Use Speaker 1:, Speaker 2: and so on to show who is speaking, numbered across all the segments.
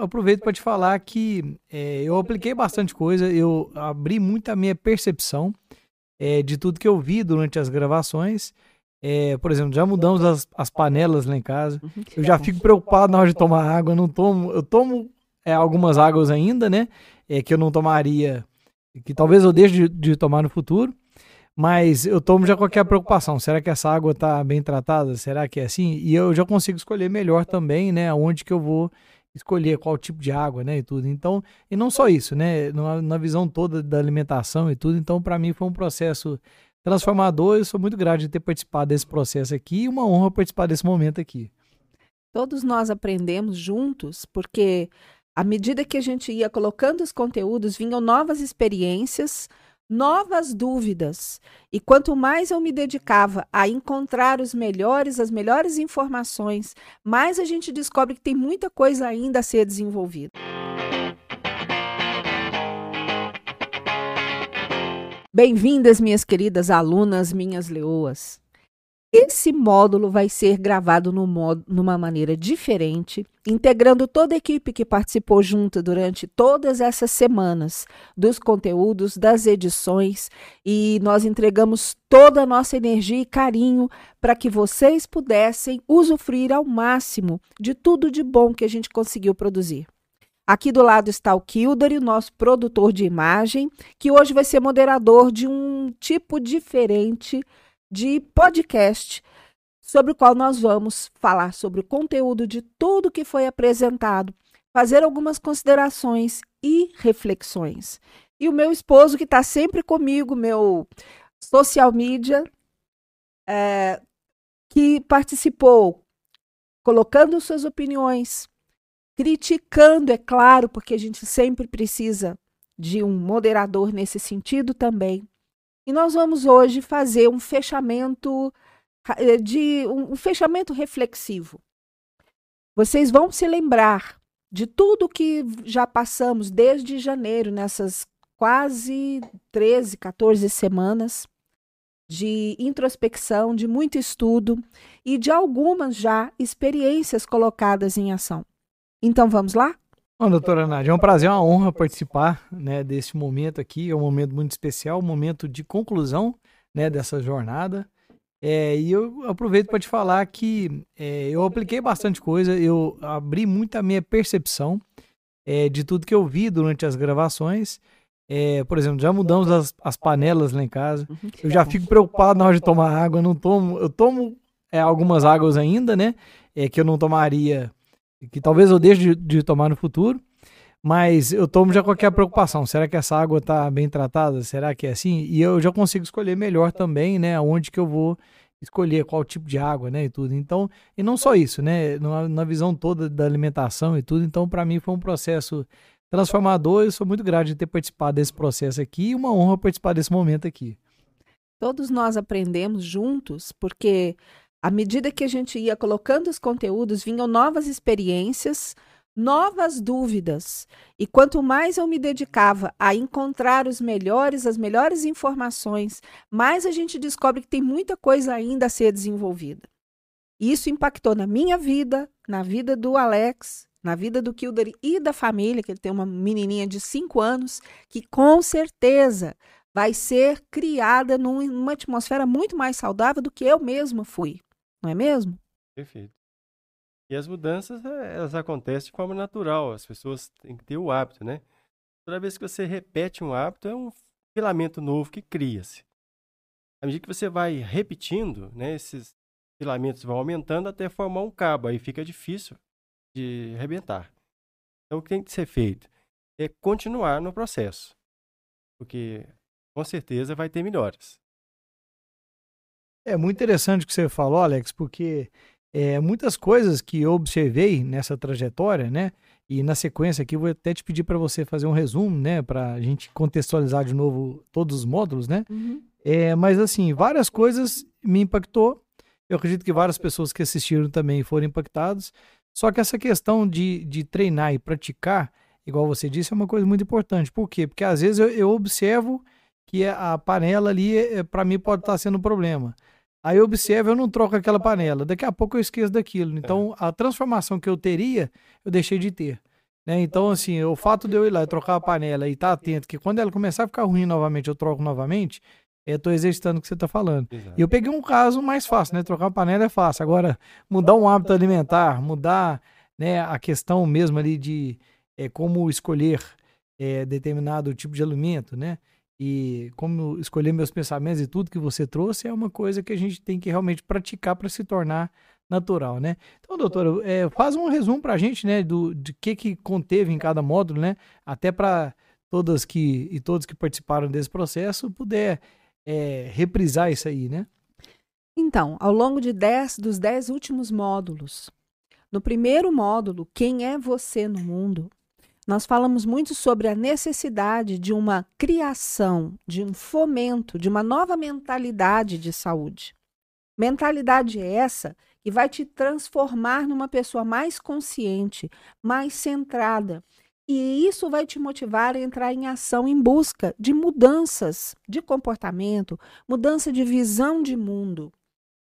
Speaker 1: aproveito para te falar que é, eu apliquei bastante coisa, eu abri muito a minha percepção é, de tudo que eu vi durante as gravações. É, por exemplo, já mudamos as, as, panelas lá em casa. Uhum, eu já fico preocupado na hora de tomar água. Eu não tomo, eu tomo é, algumas águas ainda, né? É, que eu não tomaria, que talvez eu deixe de, de tomar no futuro. Mas eu tomo já qualquer preocupação. Será que essa água está bem tratada? Será que é assim? E eu já consigo escolher melhor também, né? Onde que eu vou escolher qual tipo de água, né, e tudo. Então, e não só isso, né, na, na visão toda da alimentação e tudo. Então, para mim foi um processo transformador. Eu sou muito grato de ter participado desse processo aqui e uma honra participar desse momento aqui.
Speaker 2: Todos nós aprendemos juntos, porque à medida que a gente ia colocando os conteúdos, vinham novas experiências, novas dúvidas. E quanto mais eu me dedicava a encontrar os melhores, as melhores informações, mais a gente descobre que tem muita coisa ainda a ser desenvolvida. Bem-vindas, minhas queridas alunas, minhas leoas. Esse módulo vai ser gravado no modo, numa maneira diferente, integrando toda a equipe que participou junto durante todas essas semanas dos conteúdos, das edições, e nós entregamos toda a nossa energia e carinho para que vocês pudessem usufruir ao máximo de tudo de bom que a gente conseguiu produzir. Aqui do lado está o Kildare, o nosso produtor de imagem, que hoje vai ser moderador de um tipo diferente de podcast, sobre o qual nós vamos falar sobre o conteúdo de tudo que foi apresentado, fazer algumas considerações e reflexões. E o meu esposo, que está sempre comigo, meu social media, é, que participou, colocando suas opiniões, criticando, é claro, porque a gente sempre precisa de um moderador nesse sentido também. E nós vamos hoje fazer um fechamento eh, de um fechamento reflexivo. Vocês vão se lembrar de tudo que já passamos desde janeiro, nessas quase 13, 14 semanas de introspecção, de muito estudo e de algumas já experiências colocadas em ação. Então vamos lá?
Speaker 1: Bom, doutora Nádia, é um prazer, uma honra participar né, desse momento aqui. É um momento muito especial, um momento de conclusão né, dessa jornada. É, e eu aproveito para te falar que é, eu apliquei bastante coisa, eu abri muito a minha percepção é, de tudo que eu vi durante as gravações. É, por exemplo, já mudamos as, as, panelas lá em casa. Uhum, eu já fico preocupado na hora de tomar água. Eu não tomo, eu tomo é, algumas águas ainda, né? É, que eu não tomaria que talvez eu deixe de, de tomar no futuro, mas eu tomo já qualquer preocupação. Será que essa água está bem tratada? Será que é assim? E eu já consigo escolher melhor também, né? Onde que eu vou escolher qual tipo de água, né? E tudo. Então, e não só isso, né? Na, na visão toda da alimentação e tudo. Então, para mim foi um processo transformador. Eu sou muito grato de ter participado desse processo aqui e uma honra participar desse momento aqui.
Speaker 2: Todos nós aprendemos juntos, porque à medida que a gente ia colocando os conteúdos, vinham novas experiências, novas dúvidas. E quanto mais eu me dedicava a encontrar os melhores, as melhores informações, mais a gente descobre que tem muita coisa ainda a ser desenvolvida. Isso impactou na minha vida, na vida do Alex, na vida do Kildare e da família, que ele tem uma menininha de 5 anos, que com certeza vai ser criada numa atmosfera muito mais saudável do que eu mesma fui não é mesmo?
Speaker 3: Perfeito. E as mudanças, eh, elas acontecem de forma natural, as pessoas têm que ter o hábito, né? Toda vez que você repete um hábito, é um filamento novo que cria-se. À medida que você vai repetindo, né, esses filamentos vão aumentando até formar um cabo, aí fica difícil de arrebentar. Então, o que tem que ser feito é continuar no processo, porque com certeza vai ter melhoras.
Speaker 1: É muito interessante o que você falou, Alex, porque é, muitas coisas que eu observei nessa trajetória, né? E na sequência aqui, eu vou até te pedir para você fazer um resumo, né? Para a gente contextualizar de novo todos os módulos, né? Uhum. É, mas assim, várias coisas me impactou. Eu acredito que várias pessoas que assistiram também foram impactadas. Só que essa questão de, de treinar e praticar, igual você disse, é uma coisa muito importante. Por quê? Porque às vezes eu, eu observo que a panela ali, é, para mim, pode estar sendo um problema. Aí eu observo, eu não troco aquela panela. Daqui a pouco eu esqueço daquilo. Então, é. a transformação que eu teria, eu deixei de ter. Né? Então, assim, o fato de eu ir lá e trocar a panela e estar tá atento, que quando ela começar a ficar ruim novamente, eu troco novamente, eu estou exercitando o que você está falando. Exato. E eu peguei um caso mais fácil, né? Trocar a panela é fácil. Agora, mudar um hábito alimentar, mudar né, a questão mesmo ali de é, como escolher é, determinado tipo de alimento, né? E como escolher meus pensamentos e tudo que você trouxe é uma coisa que a gente tem que realmente praticar para se tornar natural, né? Então, doutora, é, faz um resumo para a gente, né, do de que que conteve em cada módulo, né? Até para todas que e todos que participaram desse processo puder é, reprisar isso aí, né?
Speaker 2: Então, ao longo de dez, dos dez últimos módulos, no primeiro módulo, quem é você no mundo, nós falamos muito sobre a necessidade de uma criação, de um fomento, de uma nova mentalidade de saúde. Mentalidade essa que vai te transformar numa pessoa mais consciente, mais centrada. E isso vai te motivar a entrar em ação em busca de mudanças de comportamento, mudança de visão de mundo.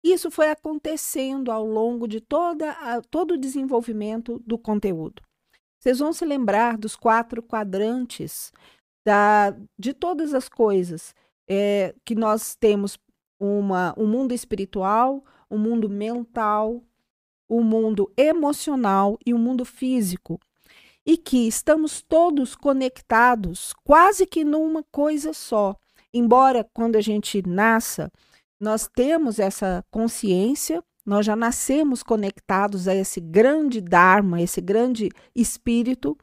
Speaker 2: Isso foi acontecendo ao longo de toda a, todo o desenvolvimento do conteúdo. Vocês vão se lembrar dos quatro quadrantes da, de todas as coisas é, que nós temos uma, um mundo espiritual, um mundo mental, o um mundo emocional e o um mundo físico. E que estamos todos conectados quase que numa coisa só. Embora quando a gente nasça, nós temos essa consciência nós já nascemos conectados a esse grande Dharma, esse grande espírito,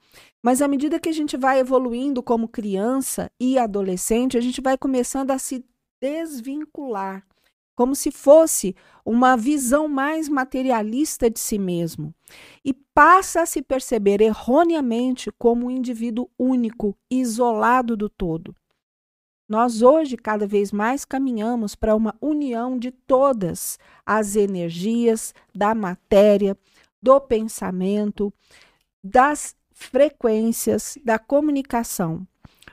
Speaker 2: mas à medida que a gente vai evoluindo como criança e adolescente, a gente vai começando a se desvincular, como se fosse uma visão mais materialista de si mesmo, e passa a se perceber erroneamente como um indivíduo único, isolado do todo. Nós hoje cada vez mais caminhamos para uma união de todas as energias da matéria, do pensamento, das frequências, da comunicação.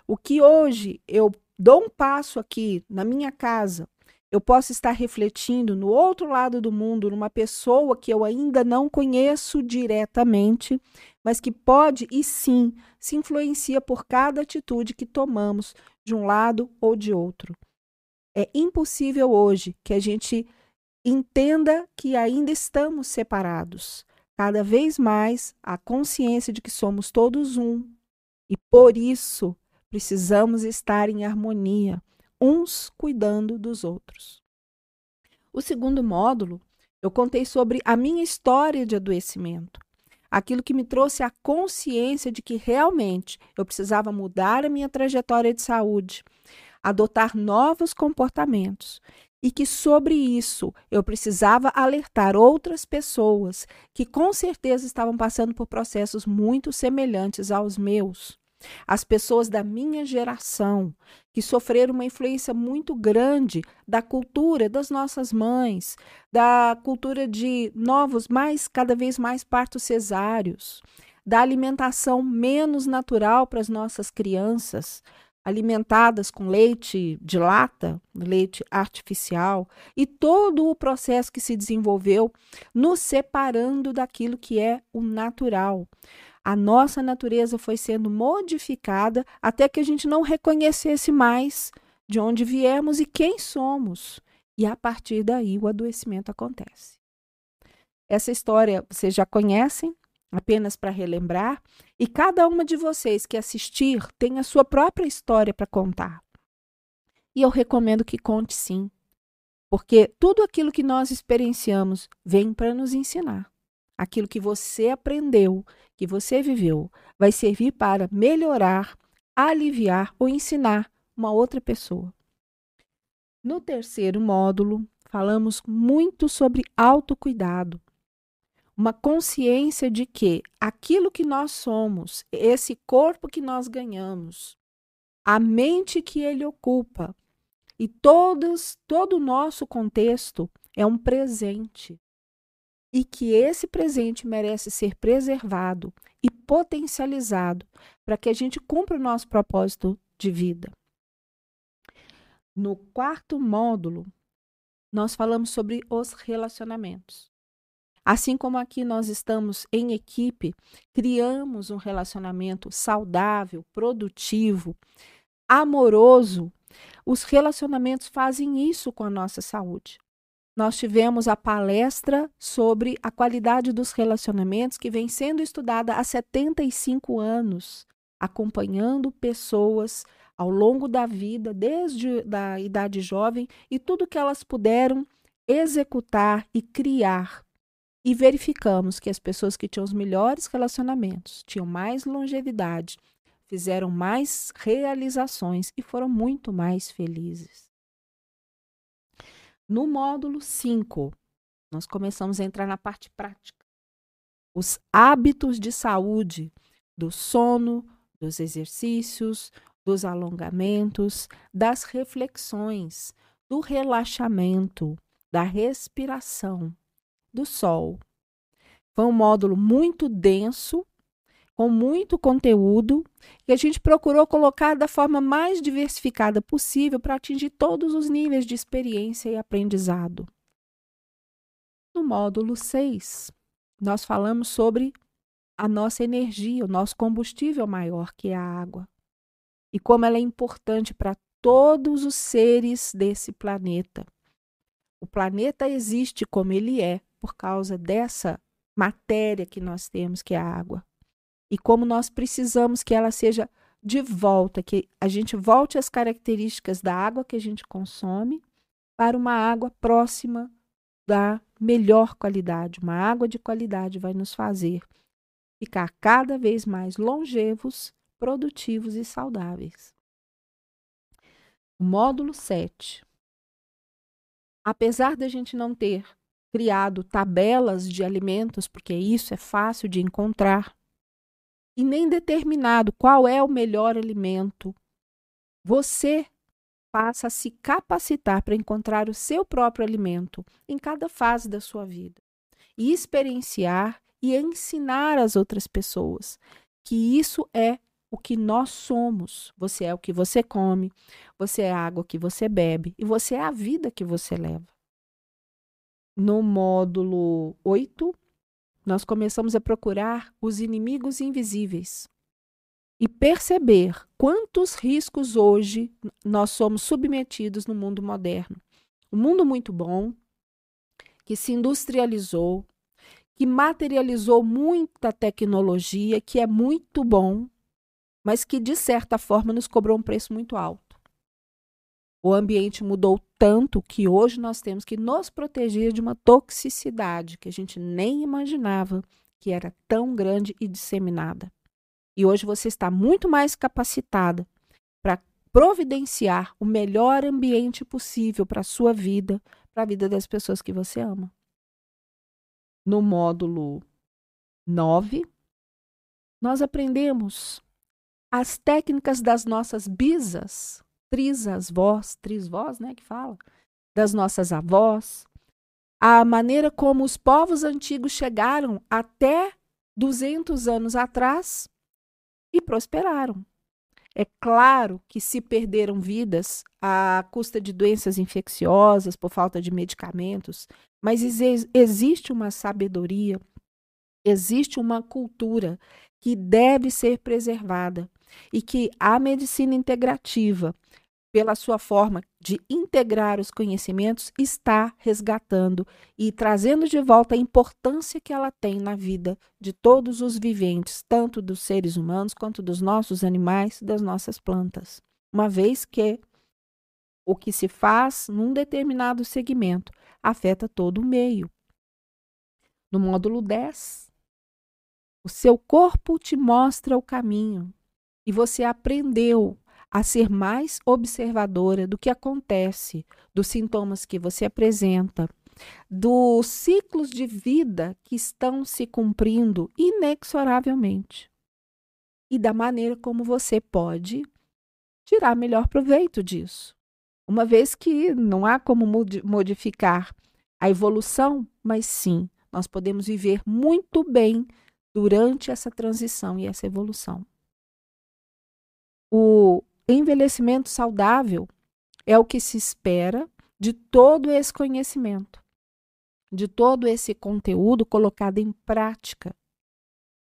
Speaker 2: O que hoje eu dou um passo aqui na minha casa, eu posso estar refletindo no outro lado do mundo, numa pessoa que eu ainda não conheço diretamente, mas que pode e sim se influencia por cada atitude que tomamos de um lado ou de outro. É impossível hoje que a gente entenda que ainda estamos separados. Cada vez mais a consciência de que somos todos um e por isso precisamos estar em harmonia, uns cuidando dos outros. O segundo módulo, eu contei sobre a minha história de adoecimento aquilo que me trouxe a consciência de que realmente eu precisava mudar a minha trajetória de saúde, adotar novos comportamentos e que sobre isso eu precisava alertar outras pessoas que com certeza estavam passando por processos muito semelhantes aos meus as pessoas da minha geração, que sofreram uma influência muito grande da cultura das nossas mães, da cultura de novos, mais cada vez mais partos cesáreos, da alimentação menos natural para as nossas crianças, alimentadas com leite de lata, leite artificial, e todo o processo que se desenvolveu nos separando daquilo que é o natural a nossa natureza foi sendo modificada até que a gente não reconhecesse mais de onde viemos e quem somos. E a partir daí o adoecimento acontece. Essa história vocês já conhecem, apenas para relembrar, e cada uma de vocês que assistir tem a sua própria história para contar. E eu recomendo que conte sim, porque tudo aquilo que nós experienciamos vem para nos ensinar. Aquilo que você aprendeu que você viveu vai servir para melhorar, aliviar ou ensinar uma outra pessoa. No terceiro módulo, falamos muito sobre autocuidado. Uma consciência de que aquilo que nós somos, esse corpo que nós ganhamos, a mente que ele ocupa e todos, todo o nosso contexto é um presente e que esse presente merece ser preservado e potencializado para que a gente cumpra o nosso propósito de vida. No quarto módulo, nós falamos sobre os relacionamentos. Assim como aqui nós estamos em equipe, criamos um relacionamento saudável, produtivo, amoroso. Os relacionamentos fazem isso com a nossa saúde. Nós tivemos a palestra sobre a qualidade dos relacionamentos que vem sendo estudada há 75 anos, acompanhando pessoas ao longo da vida, desde a idade jovem, e tudo que elas puderam executar e criar e verificamos que as pessoas que tinham os melhores relacionamentos tinham mais longevidade, fizeram mais realizações e foram muito mais felizes. No módulo 5, nós começamos a entrar na parte prática. Os hábitos de saúde do sono, dos exercícios, dos alongamentos, das reflexões, do relaxamento, da respiração do Sol. Foi um módulo muito denso, com muito conteúdo, que a gente procurou colocar da forma mais diversificada possível para atingir todos os níveis de experiência e aprendizado. No módulo 6, nós falamos sobre a nossa energia, o nosso combustível maior, que é a água, e como ela é importante para todos os seres desse planeta. O planeta existe como ele é, por causa dessa matéria que nós temos, que é a água. E como nós precisamos que ela seja de volta, que a gente volte às características da água que a gente consome para uma água próxima da melhor qualidade. Uma água de qualidade vai nos fazer ficar cada vez mais longevos, produtivos e saudáveis. módulo 7. Apesar da gente não ter criado tabelas de alimentos, porque isso é fácil de encontrar, e nem determinado qual é o melhor alimento. Você passa a se capacitar para encontrar o seu próprio alimento em cada fase da sua vida e experienciar e ensinar as outras pessoas que isso é o que nós somos. Você é o que você come, você é a água que você bebe e você é a vida que você leva no módulo 8, nós começamos a procurar os inimigos invisíveis e perceber quantos riscos hoje nós somos submetidos no mundo moderno. Um mundo muito bom, que se industrializou, que materializou muita tecnologia, que é muito bom, mas que de certa forma nos cobrou um preço muito alto. O ambiente mudou tanto que hoje nós temos que nos proteger de uma toxicidade que a gente nem imaginava que era tão grande e disseminada. E hoje você está muito mais capacitada para providenciar o melhor ambiente possível para a sua vida, para a vida das pessoas que você ama. No módulo 9, nós aprendemos as técnicas das nossas bisas trisas vós, trisvós, né, que fala, das nossas avós, a maneira como os povos antigos chegaram até 200 anos atrás e prosperaram. É claro que se perderam vidas à custa de doenças infecciosas por falta de medicamentos, mas ex existe uma sabedoria, existe uma cultura que deve ser preservada e que a medicina integrativa pela sua forma de integrar os conhecimentos, está resgatando e trazendo de volta a importância que ela tem na vida de todos os viventes, tanto dos seres humanos quanto dos nossos animais, das nossas plantas. Uma vez que o que se faz num determinado segmento afeta todo o meio. No módulo 10, o seu corpo te mostra o caminho e você aprendeu a ser mais observadora do que acontece, dos sintomas que você apresenta, dos ciclos de vida que estão se cumprindo inexoravelmente e da maneira como você pode tirar melhor proveito disso. Uma vez que não há como modificar a evolução, mas sim, nós podemos viver muito bem durante essa transição e essa evolução. O envelhecimento saudável é o que se espera de todo esse conhecimento. de todo esse conteúdo colocado em prática.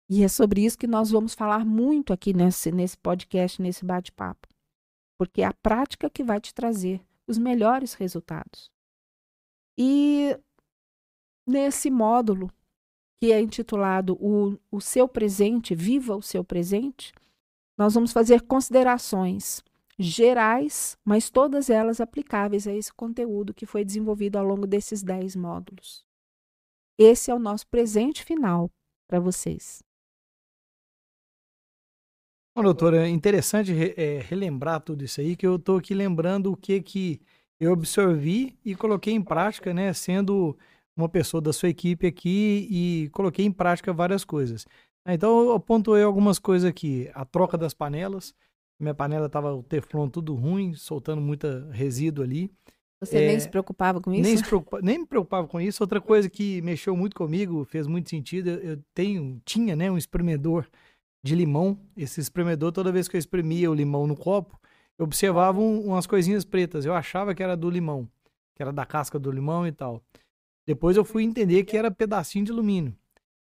Speaker 2: E é sobre isso que nós vamos falar muito aqui nesse, nesse podcast, nesse bate-papo. Porque é a prática que vai te trazer os melhores resultados. E nesse módulo, que é intitulado o, o Seu Presente, Viva o Seu Presente, nós vamos fazer considerações gerais, mas todas elas aplicáveis a esse conteúdo que foi desenvolvido ao longo desses 10 módulos. Esse é o nosso presente final para vocês.
Speaker 1: Bom, doutora, é interessante re, é, relembrar tudo isso aí, que eu estou aqui lembrando o que, que eu absorvi e coloquei em prática, né, sendo uma pessoa da sua equipe aqui e coloquei em prática várias coisas. Então, eu pontuei algumas coisas aqui. A troca das panelas, minha panela tava o teflon tudo ruim, soltando muita resíduo ali.
Speaker 2: Você é, nem se preocupava com isso?
Speaker 1: Nem, preocupa, nem me preocupava com isso. Outra coisa que mexeu muito comigo, fez muito sentido, eu tenho, tinha, né, um espremedor de limão. Esse espremedor, toda vez que eu espremia o limão no copo, eu observava um, umas coisinhas pretas. Eu achava que era do limão, que era da casca do limão e tal. Depois eu fui entender que era pedacinho de alumínio.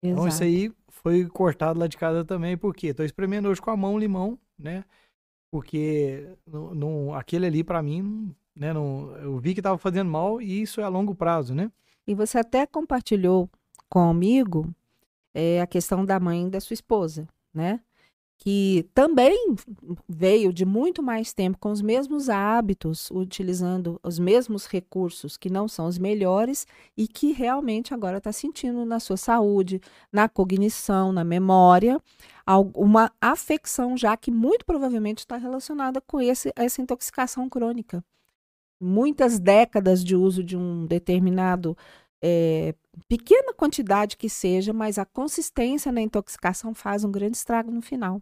Speaker 1: Exato. Então isso aí foi cortado lá de casa também, porque estou espremendo hoje com a mão limão, né? porque não aquele ali para mim, né, eu vi que estava fazendo mal e isso é a longo prazo, né?
Speaker 2: E você até compartilhou comigo é, a questão da mãe da sua esposa, né? Que também veio de muito mais tempo com os mesmos hábitos, utilizando os mesmos recursos que não são os melhores e que realmente agora está sentindo na sua saúde, na cognição, na memória, uma afecção já que muito provavelmente está relacionada com esse, essa intoxicação crônica. Muitas décadas de uso de um determinado é, pequena quantidade que seja, mas a consistência na intoxicação faz um grande estrago no final.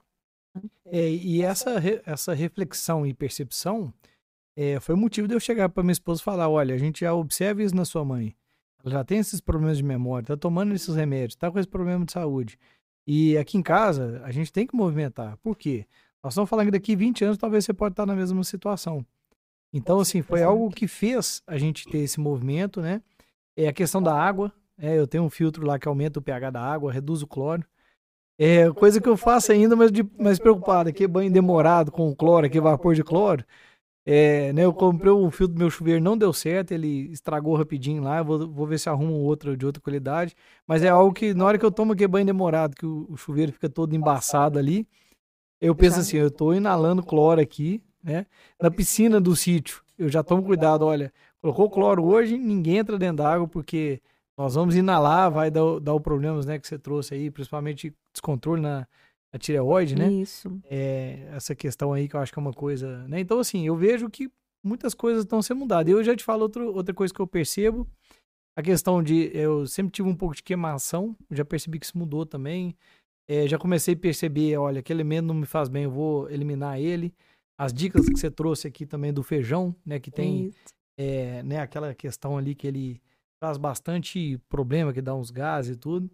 Speaker 1: É, e essa, essa reflexão e percepção é, foi o motivo de eu chegar para minha esposa e falar: olha, a gente já observa isso na sua mãe. Ela já tem esses problemas de memória, está tomando esses remédios, está com esse problema de saúde. E aqui em casa, a gente tem que movimentar. Por quê? Nós estamos falando que daqui 20 anos talvez você pode estar na mesma situação. Então, assim, foi algo que fez a gente ter esse movimento, né? É a questão da água. É, eu tenho um filtro lá que aumenta o pH da água, reduz o cloro. É coisa que eu faço ainda, mas de, mais preocupado. Aqui banho demorado com cloro, aqui vapor de cloro. É, né, eu comprei um filtro do meu chuveiro, não deu certo, ele estragou rapidinho lá. Vou, vou ver se arrumo outro de outra qualidade. Mas é algo que na hora que eu tomo aqui banho demorado, que o, o chuveiro fica todo embaçado ali, eu penso assim, eu estou inalando cloro aqui, né? Na piscina do sítio, eu já tomo cuidado, olha, colocou cloro hoje, ninguém entra dentro d'água porque nós vamos inalar, vai dar, dar o problemas né, que você trouxe aí, principalmente descontrole na, na tireoide, né?
Speaker 2: Isso.
Speaker 1: É, essa questão aí que eu acho que é uma coisa. Né? Então, assim, eu vejo que muitas coisas estão sendo mudadas. Eu já te falo outro, outra coisa que eu percebo. A questão de. Eu sempre tive um pouco de queimação, já percebi que isso mudou também. É, já comecei a perceber, olha, aquele elemento não me faz bem, eu vou eliminar ele. As dicas que você trouxe aqui também do feijão, né? Que tem é, né, aquela questão ali que ele traz bastante problema, que dá uns gases e tudo.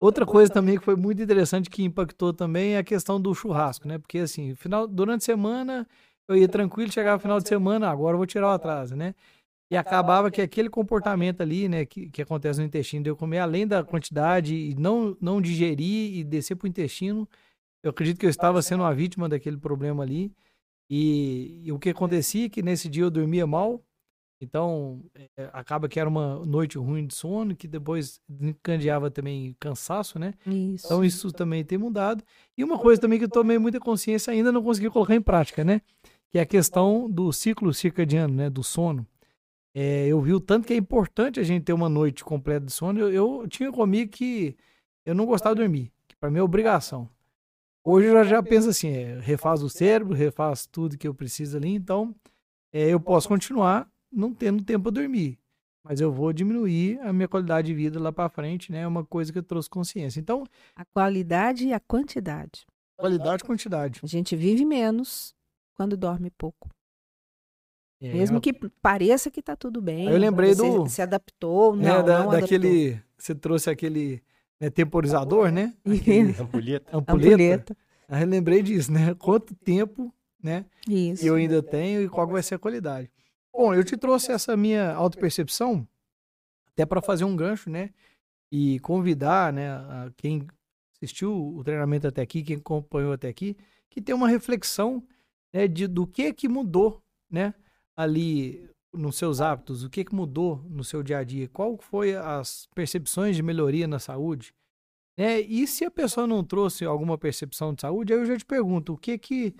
Speaker 1: Outra coisa também que foi muito interessante que impactou também é a questão do churrasco, né? Porque assim, final, durante a semana eu ia tranquilo, chegava final de semana, agora eu vou tirar o atraso, né? E acabava que aquele comportamento ali, né, que, que acontece no intestino, de eu comer além da quantidade e não, não digerir e descer para o intestino, eu acredito que eu estava sendo uma vítima daquele problema ali. E, e o que acontecia é que nesse dia eu dormia mal, então, é, acaba que era uma noite ruim de sono, que depois encandeava também cansaço, né?
Speaker 2: Isso.
Speaker 1: Então, isso também tem mudado. E uma coisa também que eu tomei muita consciência ainda não consegui colocar em prática, né? Que é a questão do ciclo circadiano, né? Do sono. É, eu vi o tanto que é importante a gente ter uma noite completa de sono. Eu, eu tinha comigo que eu não gostava de dormir, que para mim é obrigação. Hoje eu já, já penso assim, é, refaz o cérebro, refaz tudo que eu preciso ali, então é, eu posso continuar não tendo tempo para dormir. Mas eu vou diminuir a minha qualidade de vida lá para frente, né? É uma coisa que eu trouxe consciência. Então.
Speaker 2: A qualidade e a quantidade.
Speaker 1: Qualidade e quantidade.
Speaker 2: A gente vive menos quando dorme pouco. É, Mesmo que pareça que tá tudo bem.
Speaker 1: Eu lembrei do.
Speaker 2: Se adaptou, não.
Speaker 1: É, da,
Speaker 2: não
Speaker 1: daquele. Adaptou. Você trouxe aquele né, temporizador, né?
Speaker 3: Aquele... Ampulheta.
Speaker 1: Ampulheta. Ampulheta. Eu lembrei disso, né? Quanto tempo, né?
Speaker 2: Isso.
Speaker 1: Eu ainda tenho e qual vai ser a qualidade. Bom, eu te trouxe essa minha autopercepção até para fazer um gancho, né? E convidar, né, a quem assistiu o treinamento até aqui, quem acompanhou até aqui, que tem uma reflexão né, de, do que que mudou, né, ali nos seus hábitos, o que que mudou no seu dia a dia, qual foi as percepções de melhoria na saúde, né? E se a pessoa não trouxe alguma percepção de saúde, aí eu já te pergunto, o que que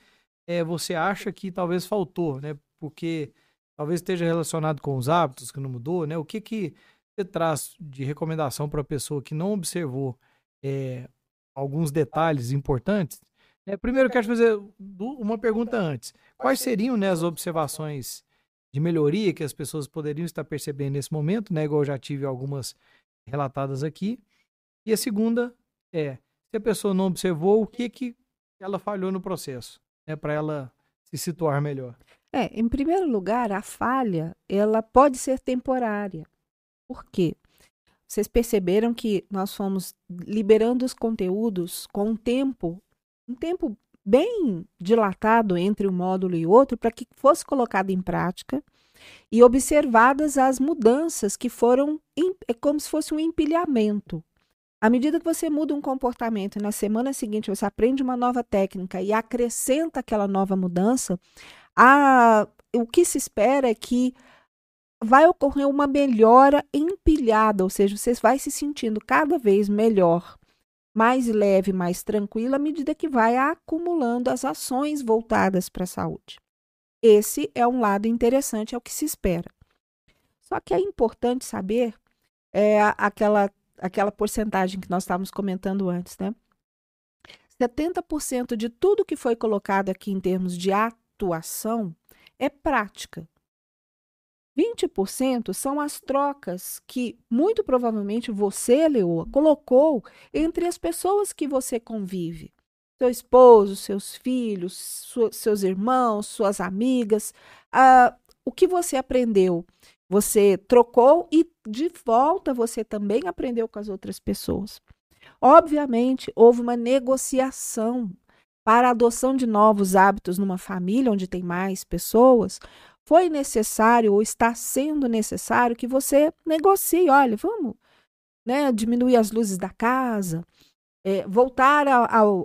Speaker 1: é, você acha que talvez faltou, né? Porque talvez esteja relacionado com os hábitos que não mudou, né? O que que você traz de recomendação para a pessoa que não observou é, alguns detalhes importantes? É, primeiro, quero fazer uma pergunta antes. Quais seriam né, as observações de melhoria que as pessoas poderiam estar percebendo nesse momento, né? Igual eu já tive algumas relatadas aqui. E a segunda é, se a pessoa não observou, o que que ela falhou no processo, né? Para ela se situar melhor.
Speaker 2: É, em primeiro lugar, a falha, ela pode ser temporária. Por quê? Vocês perceberam que nós fomos liberando os conteúdos com um tempo, um tempo bem dilatado entre um módulo e outro para que fosse colocado em prática e observadas as mudanças que foram é como se fosse um empilhamento. À medida que você muda um comportamento e na semana seguinte você aprende uma nova técnica e acrescenta aquela nova mudança, a, o que se espera é que vai ocorrer uma melhora empilhada, ou seja, você vai se sentindo cada vez melhor mais leve, mais tranquila, à medida que vai acumulando as ações voltadas para a saúde. Esse é um lado interessante, é o que se espera. Só que é importante saber é, aquela, aquela porcentagem que nós estávamos comentando antes, né? 70% de tudo que foi colocado aqui em termos de atuação é prática. 20% são as trocas que muito provavelmente você, Leoa, colocou entre as pessoas que você convive. Seu esposo, seus filhos, seus irmãos, suas amigas. Uh, o que você aprendeu? Você trocou e de volta você também aprendeu com as outras pessoas. Obviamente, houve uma negociação para a adoção de novos hábitos numa família onde tem mais pessoas, foi necessário ou está sendo necessário que você negocie. Olha, vamos né, diminuir as luzes da casa, é, voltar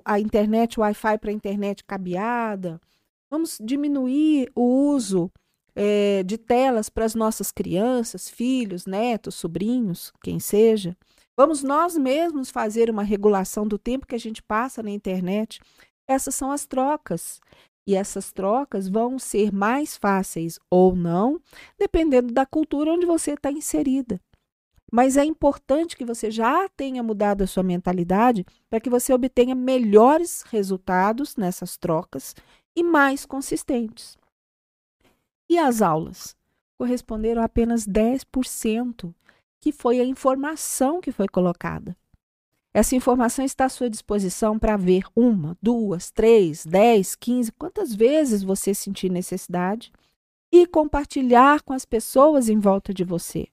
Speaker 2: à internet, Wi-Fi para a internet cabeada, vamos diminuir o uso é, de telas para as nossas crianças, filhos, netos, sobrinhos, quem seja. Vamos nós mesmos fazer uma regulação do tempo que a gente passa na internet. Essas são as trocas. E essas trocas vão ser mais fáceis ou não, dependendo da cultura onde você está inserida. Mas é importante que você já tenha mudado a sua mentalidade para que você obtenha melhores resultados nessas trocas e mais consistentes. E as aulas? Corresponderam a apenas 10%, que foi a informação que foi colocada. Essa informação está à sua disposição para ver uma, duas, três, dez, quinze, quantas vezes você sentir necessidade e compartilhar com as pessoas em volta de você.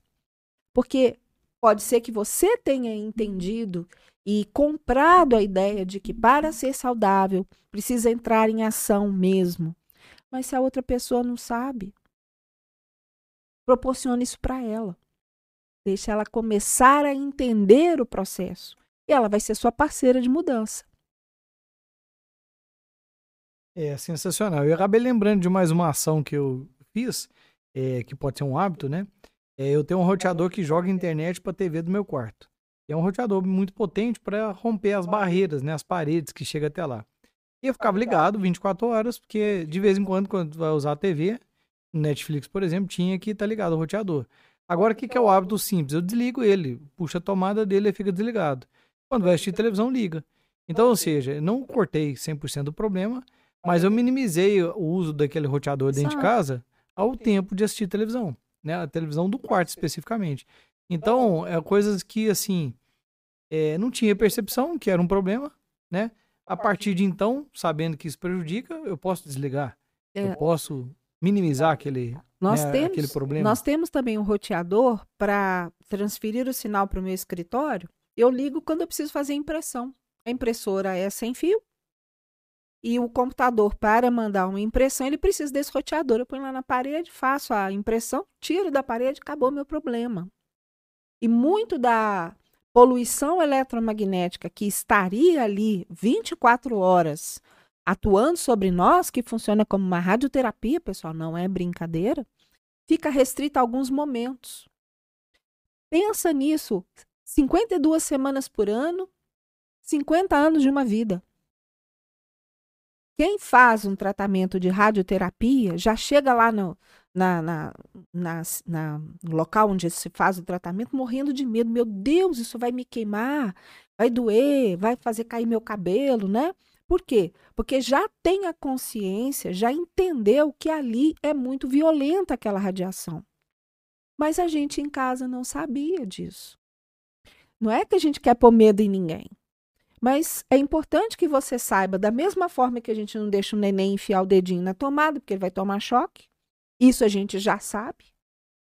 Speaker 2: Porque pode ser que você tenha entendido e comprado a ideia de que para ser saudável precisa entrar em ação mesmo. Mas se a outra pessoa não sabe, proporcione isso para ela. Deixe ela começar a entender o processo e ela vai ser sua parceira de mudança.
Speaker 1: É sensacional. Eu acabei lembrando de mais uma ação que eu fiz, é, que pode ser um hábito, né? É, eu tenho um roteador que joga internet para a TV do meu quarto. É um roteador muito potente para romper as barreiras, né, as paredes que chega até lá. E eu ficava ligado 24 horas, porque de vez em quando, quando vai usar a TV, Netflix, por exemplo, tinha que estar tá ligado ao roteador. Agora, o que, que é o hábito simples? Eu desligo ele, puxa a tomada dele e fica desligado. Quando vai assistir televisão, liga. Então, ou seja, não cortei 100% do problema, mas eu minimizei o uso daquele roteador dentro de casa ao tempo de assistir televisão, né? A televisão do quarto especificamente. Então, é coisas que assim, é, não tinha percepção que era um problema, né? A partir de então, sabendo que isso prejudica, eu posso desligar. É. Eu posso minimizar aquele, nós né, temos, aquele problema.
Speaker 2: Nós temos também um roteador para transferir o sinal para o meu escritório eu ligo quando eu preciso fazer impressão. A impressora é sem fio. E o computador, para mandar uma impressão, ele precisa desse roteador. Eu ponho lá na parede, faço a impressão, tiro da parede, acabou meu problema. E muito da poluição eletromagnética que estaria ali 24 horas atuando sobre nós, que funciona como uma radioterapia, pessoal, não é brincadeira, fica restrita a alguns momentos. Pensa nisso, 52 semanas por ano, 50 anos de uma vida. Quem faz um tratamento de radioterapia já chega lá no, na, na, na, na, local onde se faz o tratamento morrendo de medo. Meu Deus, isso vai me queimar, vai doer, vai fazer cair meu cabelo, né? Por quê? Porque já tem a consciência, já entendeu que ali é muito violenta aquela radiação. Mas a gente em casa não sabia disso. Não é que a gente quer pôr medo em ninguém. Mas é importante que você saiba, da mesma forma que a gente não deixa o neném enfiar o dedinho na tomada, porque ele vai tomar choque. Isso a gente já sabe.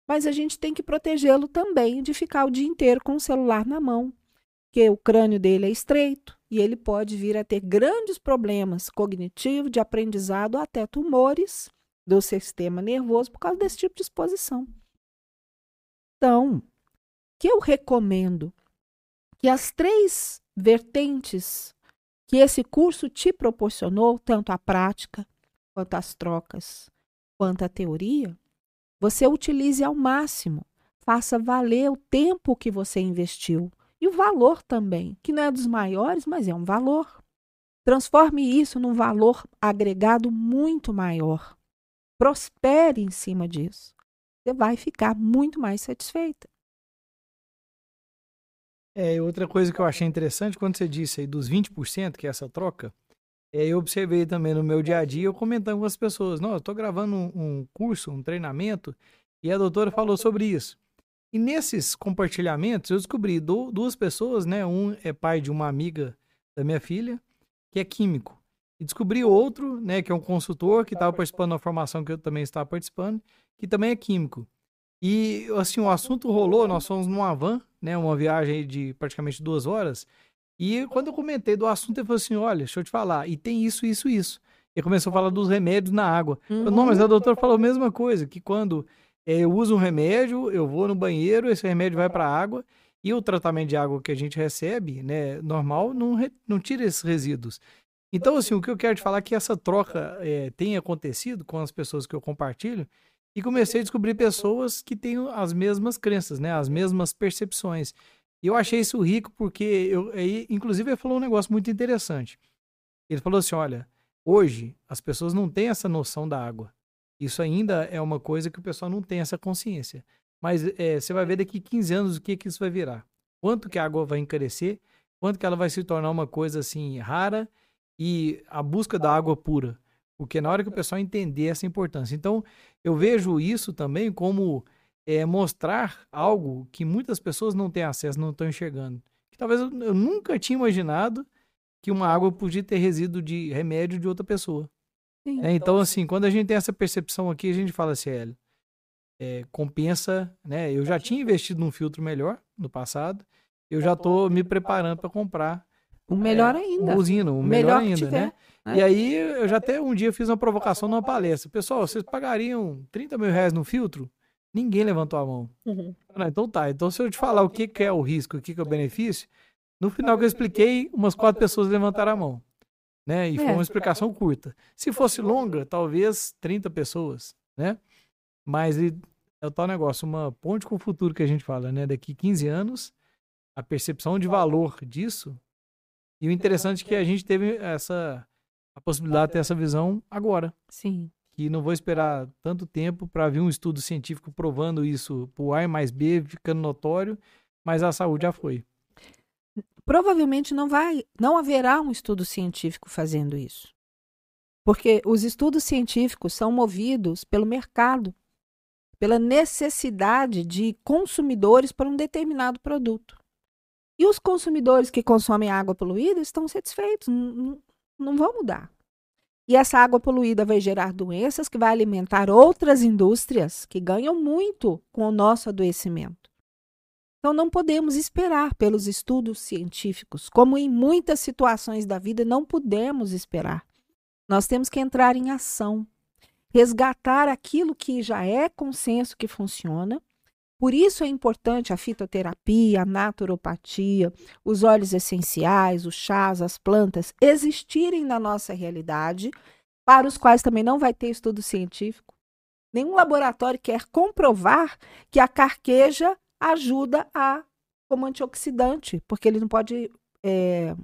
Speaker 2: Mas a gente tem que protegê-lo também de ficar o dia inteiro com o celular na mão, porque o crânio dele é estreito e ele pode vir a ter grandes problemas cognitivos, de aprendizado, até tumores do sistema nervoso por causa desse tipo de exposição. Então, o que eu recomendo que as três vertentes que esse curso te proporcionou, tanto a prática, quanto as trocas, quanto a teoria, você utilize ao máximo. Faça valer o tempo que você investiu e o valor também, que não é dos maiores, mas é um valor. Transforme isso num valor agregado muito maior. Prospere em cima disso. Você vai ficar muito mais satisfeita.
Speaker 1: É, outra coisa que eu achei interessante, quando você disse aí dos 20%, que é essa troca, é, eu observei também no meu dia a dia, eu comentando com as pessoas, não, eu estou gravando um, um, curso, um treinamento, e a doutora falou sobre isso. E nesses compartilhamentos, eu descobri do, duas pessoas, né? Um é pai de uma amiga da minha filha, que é químico. E descobri outro, né, que é um consultor, que estava participando da formação que eu também estava participando, que também é químico. E, assim, o assunto rolou, nós fomos numa van, né, uma viagem de praticamente duas horas, e quando eu comentei do assunto, ele falou assim, olha, deixa eu te falar, e tem isso, isso, isso. E começou a falar dos remédios na água. Uhum. Eu, não, mas a doutora falou a mesma coisa, que quando é, eu uso um remédio, eu vou no banheiro, esse remédio vai para a água, e o tratamento de água que a gente recebe, né, normal, não, re, não tira esses resíduos. Então, assim, o que eu quero te falar é que essa troca é, tem acontecido com as pessoas que eu compartilho, e comecei a descobrir pessoas que têm as mesmas crenças, né? As mesmas percepções. E eu achei isso rico porque, eu, aí, inclusive, ele falou um negócio muito interessante. Ele falou assim: olha, hoje as pessoas não têm essa noção da água. Isso ainda é uma coisa que o pessoal não tem essa consciência. Mas é, você vai ver daqui 15 anos o que, que isso vai virar. Quanto que a água vai encarecer, quanto que ela vai se tornar uma coisa assim rara e a busca da água pura. Porque na hora que o pessoal entender essa importância. Então, eu vejo isso também como é, mostrar algo que muitas pessoas não têm acesso, não estão enxergando. Que talvez eu, eu, nunca tinha imaginado que uma água podia ter resíduo de remédio de outra pessoa. Sim, é, então, assim, quando a gente tem essa percepção aqui, a gente fala assim, é, é, compensa, né? Eu já tinha investido num filtro melhor no passado, eu já estou me preparando para comprar
Speaker 2: o melhor é, ainda.
Speaker 1: Usino, o melhor, melhor ainda, né? É. E aí, eu já até um dia fiz uma provocação numa palestra. Pessoal, vocês pagariam 30 mil reais no filtro? Ninguém levantou a mão. Uhum. Ah, então tá. Então, se eu te falar o que, que é o risco, o que, que é o benefício, no final que eu expliquei, umas quatro pessoas levantaram a mão. Né? E foi uma é. explicação curta. Se fosse longa, talvez 30 pessoas, né? Mas é o tal negócio, uma ponte com o futuro que a gente fala, né? Daqui 15 anos, a percepção de valor disso. E o interessante é que a gente teve essa a possibilidade de ter essa visão agora.
Speaker 2: Sim
Speaker 1: que não vou esperar tanto tempo para vir um estudo científico provando isso por A mais B, ficando notório, mas a saúde já foi.
Speaker 2: Provavelmente não vai, não haverá um estudo científico fazendo isso. Porque os estudos científicos são movidos pelo mercado, pela necessidade de consumidores para um determinado produto. E os consumidores que consomem água poluída estão satisfeitos, não, não vão mudar. E essa água poluída vai gerar doenças que vai alimentar outras indústrias que ganham muito com o nosso adoecimento. Então não podemos esperar pelos estudos científicos, como em muitas situações da vida não podemos esperar. Nós temos que entrar em ação, resgatar aquilo que já é consenso que funciona Por isso é importante a fitoterapia, a naturopatia, os óleos essenciais, os chás, as plantas existirem na nossa realidade, para os quais também não vai ter estudo científico. Nenhum laboratório quer comprovar que a carqueja ajuda a como antioxidante, porque ele não pode é,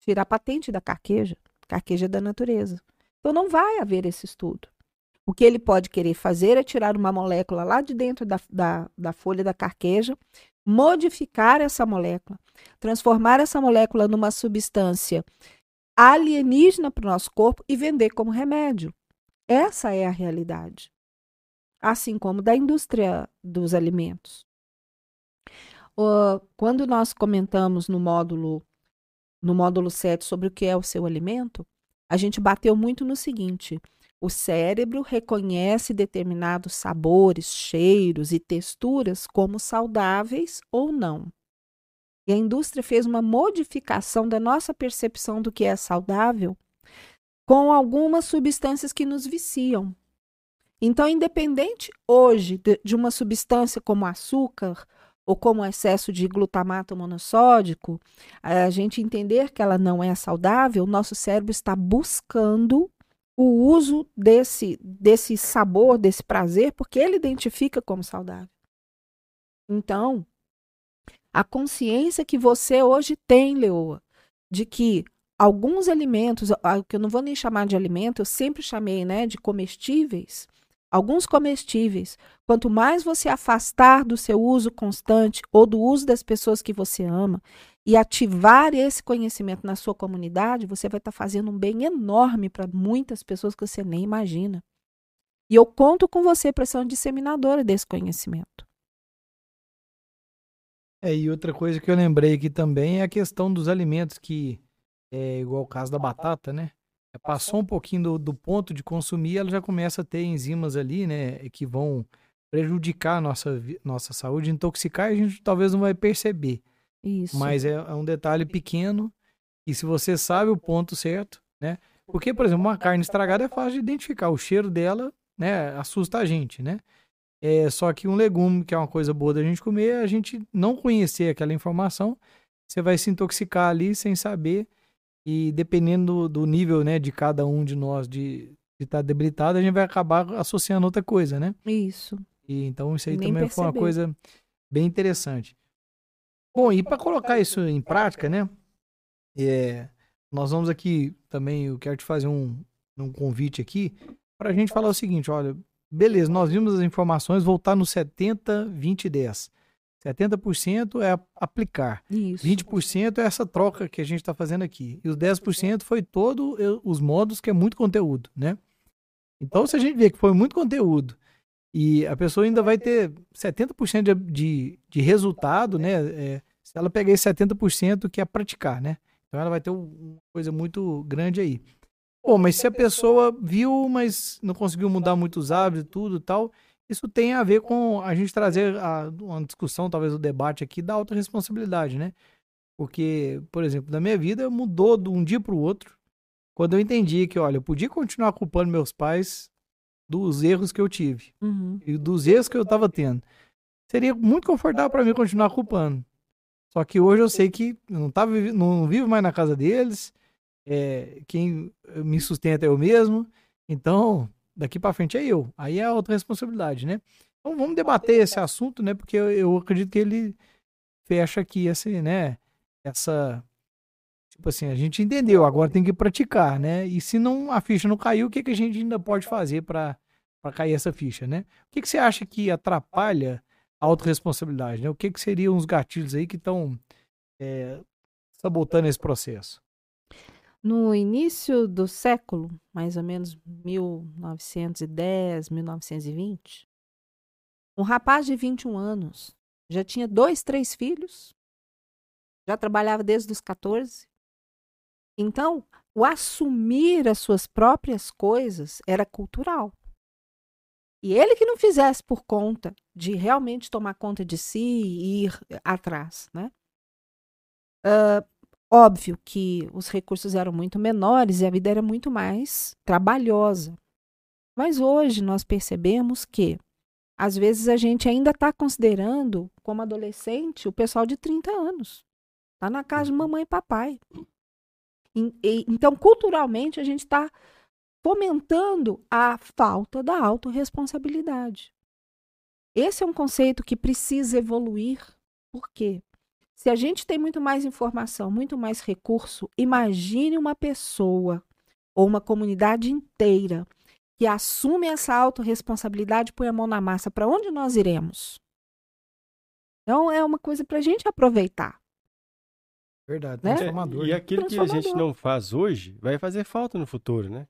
Speaker 2: tirar patente da carqueja. Carqueja da natureza. Então não vai haver esse estudo. O que ele pode querer fazer é tirar uma molécula lá de dentro da, da, da folha da carqueja, modificar essa molécula, transformar essa molécula numa substância alienígena para o nosso corpo e vender como remédio. Essa é a realidade. Assim como da indústria dos alimentos. Quando nós comentamos no módulo no módulo 7 sobre o que é o seu alimento, a gente bateu muito no seguinte: o cérebro reconhece determinados sabores, cheiros e texturas como saudáveis ou não. E a indústria fez uma modificação da nossa percepção do que é saudável com algumas substâncias que nos viciam. Então, independente hoje de, uma substância como açúcar ou como excesso de glutamato monossódico, a gente entender que ela não é saudável, o nosso cérebro está buscando o uso desse, desse sabor, desse prazer, porque ele identifica como saudável. Então, a consciência que você hoje tem, Leoa, de que alguns alimentos, que eu não vou nem chamar de alimento, eu sempre chamei né, de comestíveis, alguns comestíveis, quanto mais você afastar do seu uso constante ou do uso das pessoas que você ama, e ativar esse conhecimento na sua comunidade, você vai estar tá fazendo um bem enorme para muitas pessoas que você nem imagina. E eu conto com você para ser uma disseminadora desse conhecimento.
Speaker 1: É, e outra coisa que eu lembrei aqui também é a questão dos alimentos, que é igual o caso da batata, né? É, passou um pouquinho do, do ponto de consumir, ela já começa a ter enzimas ali, né? Que vão prejudicar a nossa, nossa saúde, intoxicar, e a gente talvez não vai perceber.
Speaker 2: Isso.
Speaker 1: Mas é, é um detalhe pequeno e se você sabe o ponto certo, né? Porque, por exemplo, uma carne estragada é fácil de identificar. O cheiro dela, né, assusta a gente, né? É, só que um legume, que é uma coisa boa da gente comer, a gente não conhecer aquela informação, você vai se intoxicar ali sem saber. E dependendo do, do nível, né, de cada um de nós de estar tá debilitado, a gente vai acabar associando outra coisa, né?
Speaker 2: Isso.
Speaker 1: E, então isso aí Nem também perceber. foi uma coisa bem interessante. Bom, e para colocar isso em prática, né? É, nós vamos aqui também, eu quero te fazer um, um convite aqui para a gente falar o seguinte: olha, beleza, nós vimos as informações voltar no 70, 20 10. 70% é aplicar.
Speaker 2: Isso.
Speaker 1: 20% é essa troca que a gente está fazendo aqui. E os 10% foi todo os modos que é muito conteúdo, né? Então, se a gente vê que foi muito conteúdo e a pessoa ainda vai ter 70% de, de, de resultado, né? É, se ela pegar esse 70% que é praticar, né? Então ela vai ter uma coisa muito grande aí. Pô, mas se a pessoa viu, mas não conseguiu mudar muitos hábitos e tudo tal, isso tem a ver com a gente trazer a, uma discussão, talvez o debate aqui da autorresponsabilidade, né? Porque, por exemplo, na minha vida mudou de um dia para o outro, quando eu entendi que, olha, eu podia continuar culpando meus pais dos erros que eu tive
Speaker 2: uhum.
Speaker 1: e dos erros que eu estava tendo. Seria muito confortável para mim continuar culpando. Só que hoje eu sei que eu não, tava, não vivo mais na casa deles, é, quem me sustenta é eu mesmo, então daqui para frente é eu. Aí é a outra responsabilidade, né? Então vamos debater esse assunto, né? Porque eu, eu acredito que ele fecha aqui esse, né? Essa Tipo assim, a gente entendeu, agora tem que praticar, né? E se não a ficha não caiu, o que, que a gente ainda pode fazer para cair essa ficha, né? O que, que você acha que atrapalha a autorresponsabilidade, né? O que, que seriam os gatilhos aí que estão é, sabotando esse processo?
Speaker 2: No início do século, mais ou menos 1910, 1920, um rapaz de 21 anos já tinha dois, três filhos, já trabalhava desde os 14, então, o assumir as suas próprias coisas era cultural. E ele que não fizesse por conta de realmente tomar conta de si e ir atrás, né? Uh, óbvio que os recursos eram muito menores e a vida era muito mais trabalhosa. Mas hoje nós percebemos que Às vezes a gente ainda está considerando, como adolescente, o pessoal de 30 anos. Está na casa de
Speaker 3: Uhum.
Speaker 2: mamãe e papai. E- e- Então, culturalmente, a gente está fomentando a falta da autorresponsabilidade. Esse é um conceito que precisa evoluir. Por quê? Se a gente tem muito mais informação, muito mais recurso, imagine uma pessoa ou uma comunidade inteira que assume essa autorresponsabilidade e põe a mão na massa. Para onde nós iremos? Então, é uma coisa para a gente aproveitar.
Speaker 1: Verdade,
Speaker 2: Né?
Speaker 1: transformador.
Speaker 3: E
Speaker 1: né?
Speaker 3: aquilo que a gente não faz hoje vai fazer falta no futuro, né?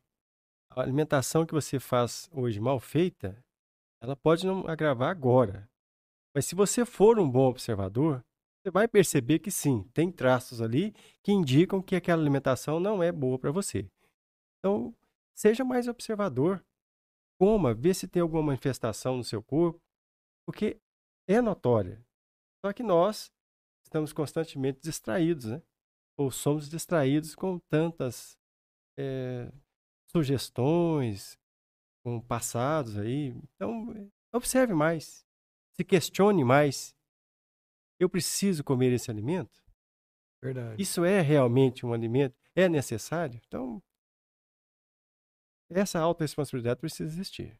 Speaker 3: A alimentação que você faz hoje mal feita, ela pode não agravar agora. Mas se você for um bom observador, você vai perceber que sim, tem traços ali que indicam que aquela alimentação não é boa para você. Então, seja mais observador. Coma, vê se tem alguma manifestação no seu corpo, porque é notória. Só que nós estamos constantemente distraídos, né? Ou somos distraídos com tantas eh, sugestões, com passados aí. Então, observe mais, se questione mais. Eu preciso comer esse alimento?
Speaker 1: Verdade.
Speaker 3: Isso é realmente um alimento? É necessário? Então, essa autorresponsabilidade precisa existir.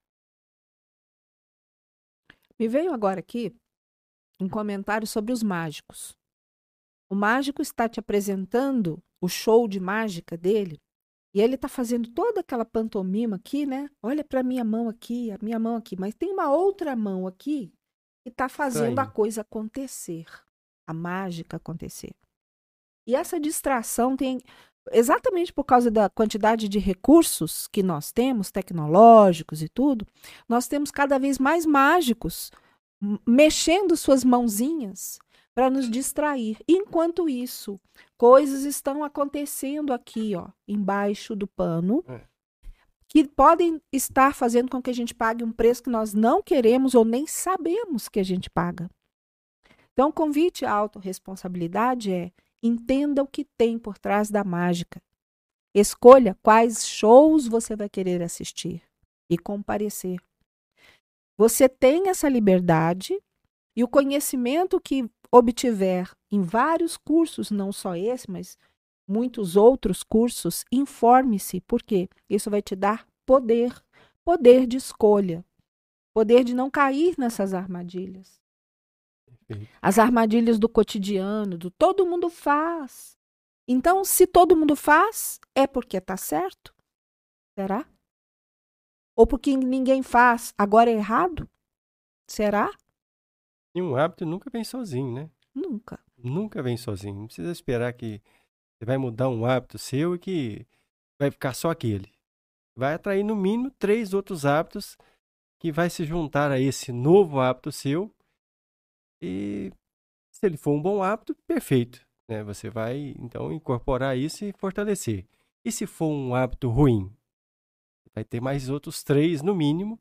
Speaker 2: Me veio agora aqui um comentário sobre os mágicos. O mágico está te apresentando o show de mágica dele e ele está fazendo toda aquela pantomima aqui, né? Olha para minha mão aqui, a minha mão aqui, mas tem uma outra mão aqui que está fazendo a coisa acontecer, a mágica acontecer. E essa distração tem exatamente por causa da quantidade de recursos que nós temos, tecnológicos e tudo, nós temos cada vez mais mágicos mexendo suas mãozinhas para nos distrair. Enquanto isso, coisas estão acontecendo aqui, ó, embaixo do pano,
Speaker 3: É.
Speaker 2: que podem estar fazendo com que a gente pague um preço que nós não queremos ou nem sabemos que a gente paga. Então, o convite à autorresponsabilidade é entenda o que tem por trás da mágica. Escolha quais shows você vai querer assistir e comparecer. Você tem essa liberdade e o conhecimento que obtiver em vários cursos, não só esse, mas muitos outros cursos, informe-se, porque isso vai te dar poder, poder de escolha, poder de não cair nessas armadilhas. As armadilhas do cotidiano, do todo mundo faz. Então, se todo mundo faz, é porque está certo? Será? Ou porque ninguém faz, agora é errado? Será?
Speaker 3: E um hábito nunca vem sozinho, né?
Speaker 2: Nunca.
Speaker 3: Nunca vem sozinho. Não precisa esperar que você vai mudar um hábito seu e que vai ficar só aquele. Vai atrair no mínimo três outros hábitos que vai se juntar a esse novo hábito seu. E se ele for um bom hábito, perfeito. Né? Você vai então incorporar isso e fortalecer. E se for um hábito ruim, vai ter mais outros três no mínimo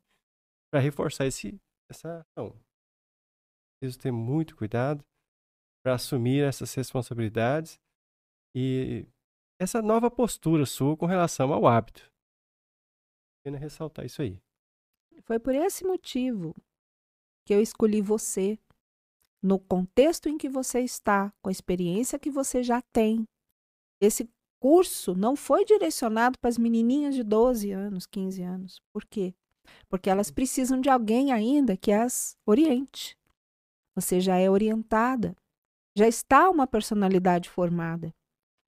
Speaker 3: para reforçar esse, essa ação. Preciso ter muito cuidado para assumir essas responsabilidades e essa nova postura sua com relação ao hábito. Pena ressaltar isso aí.
Speaker 2: Foi por esse motivo que eu escolhi você, no contexto em que você está, com a experiência que você já tem. Esse curso não foi direcionado para as menininhas de 12 anos, 15 anos. Por quê? Porque elas precisam de alguém ainda que as oriente. Você já é orientada, já está uma personalidade formada,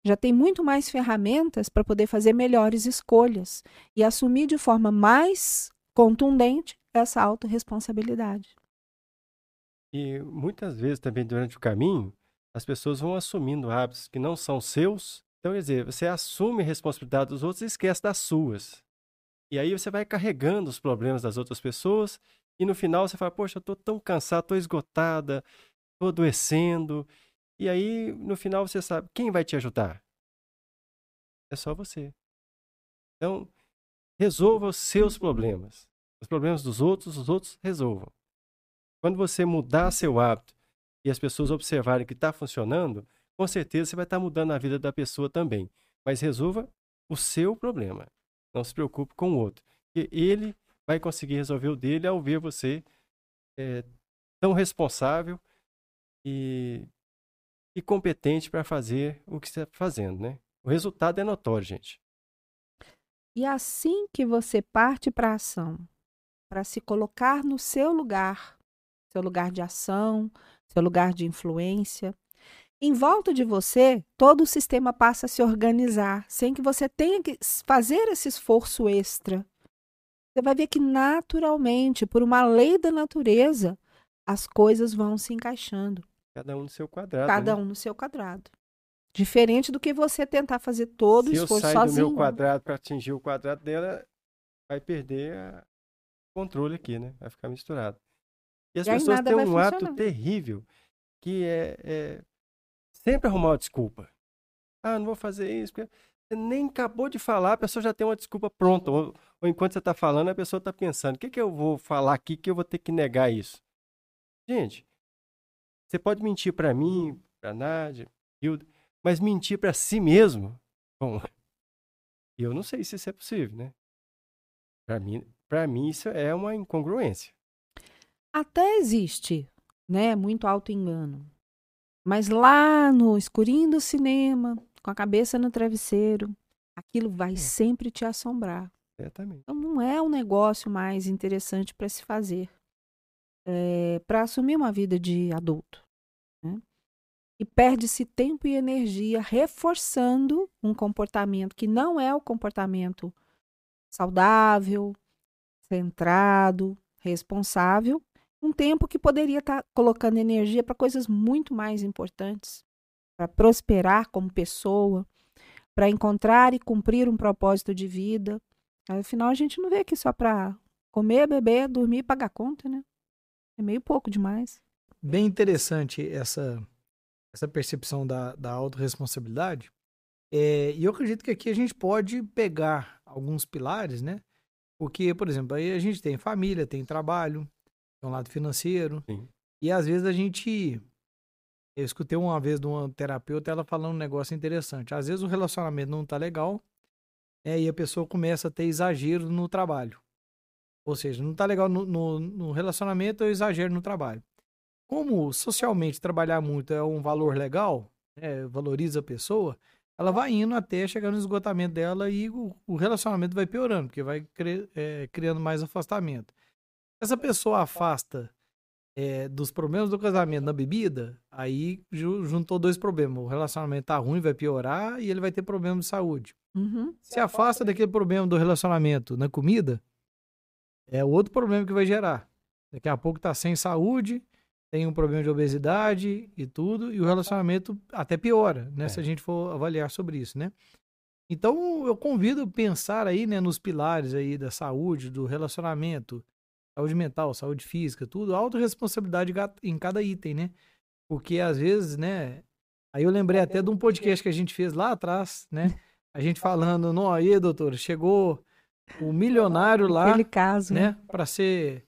Speaker 2: já tem muito mais ferramentas para poder fazer melhores escolhas e assumir de forma mais contundente essa autorresponsabilidade.
Speaker 3: E muitas vezes também durante o caminho, as pessoas vão assumindo hábitos que não são seus. Então, quer dizer, você assume a responsabilidade dos outros e esquece das suas. E aí você vai carregando os problemas das outras pessoas e no final você fala, poxa, eu tô tão cansado, tô esgotada, tô adoecendo. E aí, no final, você sabe, quem vai te ajudar? É só você. Então, resolva os seus problemas. Os problemas dos outros, os outros resolvam. Quando você mudar seu hábito e as pessoas observarem que está funcionando, com certeza você vai estar mudando a vida da pessoa também. Mas resolva o seu problema. Não se preocupe com o outro. Porque ele vai conseguir resolver o dele ao ver você é, tão responsável e, e competente para fazer o que está fazendo, né? O resultado é notório, gente.
Speaker 2: E assim que você parte para a ação, para se colocar no seu lugar, seu lugar de ação, seu lugar de influência, em volta de você, todo o sistema passa a se organizar, sem que você tenha que fazer esse esforço extra. Você vai ver que naturalmente, por uma lei da natureza, as coisas vão se encaixando.
Speaker 3: Cada um no seu quadrado.
Speaker 2: Cada
Speaker 3: né?
Speaker 2: um no seu quadrado. Diferente do que você tentar fazer todo
Speaker 3: Se
Speaker 2: o esforço
Speaker 3: eu sair
Speaker 2: sozinho.
Speaker 3: do meu quadrado para atingir o quadrado dela, vai perder o controle aqui, né? Vai ficar misturado. E as
Speaker 2: E
Speaker 3: pessoas têm um ato
Speaker 2: funcionar.
Speaker 3: terrível, que é, é sempre arrumar uma desculpa. Ah, não vou fazer isso. Porque você nem acabou de falar, a pessoa já tem uma desculpa pronta. Ou, ou enquanto você está falando, a pessoa está pensando: o que, que eu vou falar aqui que eu vou ter que negar isso? Gente, você pode mentir para mim, para Nádia, Hilda, mas mentir para si mesmo, bom, eu não sei se isso é possível, né? Para mim, para mim isso é uma incongruência.
Speaker 2: Até existe, né? Muito auto-engano. Mas lá no escurinho do cinema, com a cabeça no travesseiro, aquilo vai
Speaker 3: É.
Speaker 2: sempre te assombrar.
Speaker 3: Certamente.
Speaker 2: Então não é um negócio mais interessante para se fazer. Para assumir uma vida de adulto. né? E perde-se tempo e energia reforçando um comportamento que não é o comportamento saudável, centrado, responsável. Um tempo que poderia estar colocando energia para coisas muito mais importantes, para prosperar como pessoa, para encontrar e cumprir um propósito de vida. Afinal, a gente não veio aqui só para comer, beber, dormir e pagar conta, né? É meio pouco demais.
Speaker 1: Bem interessante essa, essa percepção da, da autorresponsabilidade. É, e eu acredito que aqui a gente pode pegar alguns pilares, né? Porque, por exemplo, aí a gente tem família, tem trabalho, tem um lado financeiro.
Speaker 3: Sim.
Speaker 1: E às vezes a gente. Eu escutei uma vez de uma terapeuta ela falando um negócio interessante. Às vezes o relacionamento não tá legal é, e a pessoa começa a ter exagero no trabalho. Ou seja, não tá legal no, no, no relacionamento, eu exagero no trabalho. Como socialmente trabalhar muito é um valor legal, né, valoriza a pessoa, ela vai indo até chegar no esgotamento dela e o, o relacionamento vai piorando, porque vai cre- é, criando mais afastamento. Essa pessoa afasta é, dos problemas do casamento na bebida, aí ju- juntou dois problemas. O relacionamento tá ruim, vai piorar e ele vai ter problema de saúde.
Speaker 2: Uhum.
Speaker 1: Se afasta daquele problema do relacionamento na comida, é outro problema que vai gerar. Daqui a pouco tá sem saúde, tem um problema de obesidade e tudo, e o relacionamento até piora, né?
Speaker 3: É.
Speaker 1: Se a gente for avaliar sobre isso, né? Então, eu convido a pensar aí, né, nos pilares aí da saúde, do relacionamento, saúde mental, saúde física, tudo, autorresponsabilidade em cada item, né? Porque às vezes, né, aí eu lembrei até de um podcast que a gente fez lá atrás, né? A gente falando, não, aí, doutora, chegou o milionário lá,
Speaker 2: Aquele caso, né?
Speaker 1: né, para ser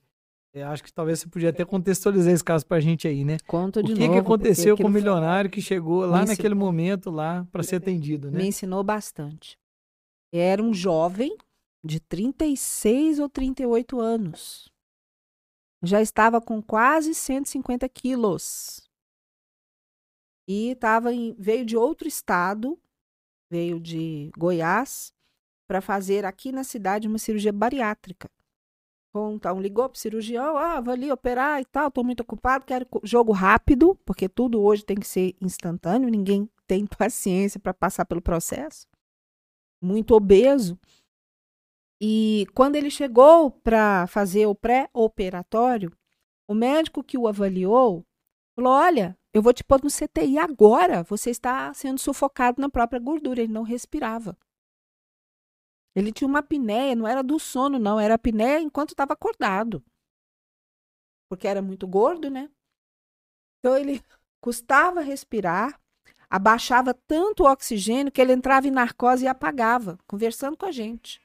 Speaker 1: é, acho que talvez você podia até contextualizar esse caso pra gente aí, né?
Speaker 2: Conto
Speaker 1: O
Speaker 2: de
Speaker 1: que,
Speaker 2: novo.
Speaker 1: que aconteceu com o milionário que chegou lá naquele momento lá para ser atendido, né?
Speaker 2: Me ensinou bastante. Era um jovem de 36 ou 38 anos. Já estava com quase 150 quilos. E tava em, veio de outro estado, veio de Goiás, para fazer aqui na cidade uma cirurgia bariátrica. Então, ligou para o cirurgião, ah, vou ali operar e tal, estou muito ocupado, quero jogo rápido, porque tudo hoje tem que ser instantâneo, ninguém tem paciência para passar pelo processo. Muito obeso. E quando ele chegou para fazer o pré-operatório, o médico que o avaliou falou: Olha, eu vou te pôr no CTI agora. Você está sendo sufocado na própria gordura. Ele não respirava. Ele tinha uma apneia, não era do sono, não, era apneia enquanto estava acordado. Porque era muito gordo, né? Então ele custava respirar, abaixava tanto o oxigênio que ele entrava em narcose e apagava, conversando com a gente.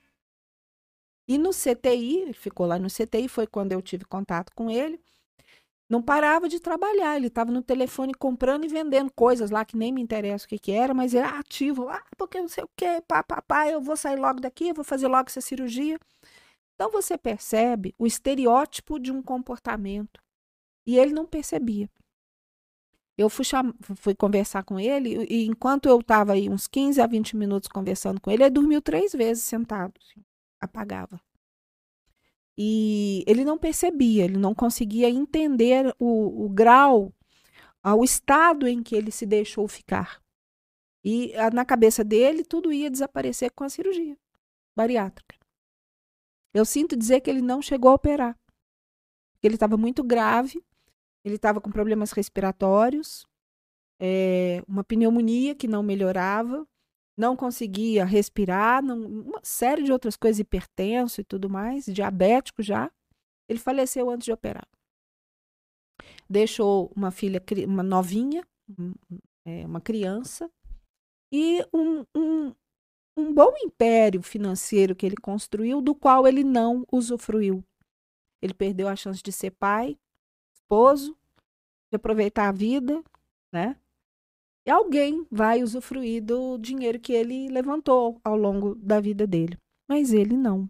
Speaker 2: E no CTI, ele ficou lá no CTI, foi quando eu tive contato com ele. Não parava de trabalhar, ele estava no telefone comprando e vendendo coisas lá que nem me interessa o que, que era, mas era ativo. Ah, porque não sei o quê, pá, pá, pá, eu vou sair logo daqui, eu vou fazer logo essa cirurgia. Então você percebe o estereótipo de um comportamento E ele não percebia. Eu fui, cham... fui conversar com ele e enquanto eu estava aí uns 15 a 20 minutos conversando com ele, ele dormiu três vezes sentado, assim, apagava. E ele não percebia, ele não conseguia entender o, o grau, o estado em que ele se deixou ficar. E na cabeça dele, tudo ia desaparecer com a cirurgia bariátrica. Eu sinto dizer que ele não chegou a operar. Ele estava muito grave, ele estava com problemas respiratórios, é, uma pneumonia que não melhorava, não conseguia respirar, não, uma série de outras coisas, hipertenso e tudo mais, diabético já. Ele faleceu antes de operar. Deixou uma filha, uma novinha, é, uma criança, e um, um, um bom império financeiro que ele construiu, do qual ele não usufruiu. Ele perdeu a chance de ser pai, esposo, de aproveitar a vida, né? E alguém vai usufruir do dinheiro que ele levantou ao longo da vida dele. Mas ele não.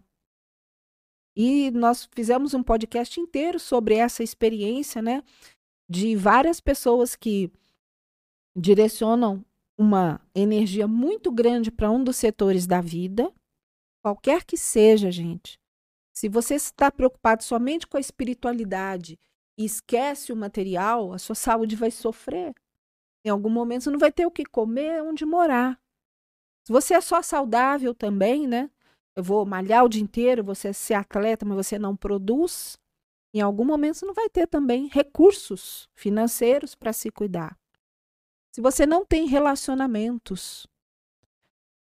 Speaker 2: E nós fizemos um podcast inteiro sobre essa experiência, né? De várias pessoas que direcionam uma energia muito grande para um dos setores da vida, qualquer que seja, gente. Se você está preocupado somente com a espiritualidade e esquece o material, a sua saúde vai sofrer. Em algum momento você não vai ter o que comer, onde morar. Se você é só saudável também, né? Eu vou malhar o dia inteiro, você é ser atleta, mas você não produz. Em algum momento você não vai ter também recursos financeiros para se cuidar. Se você não tem relacionamentos,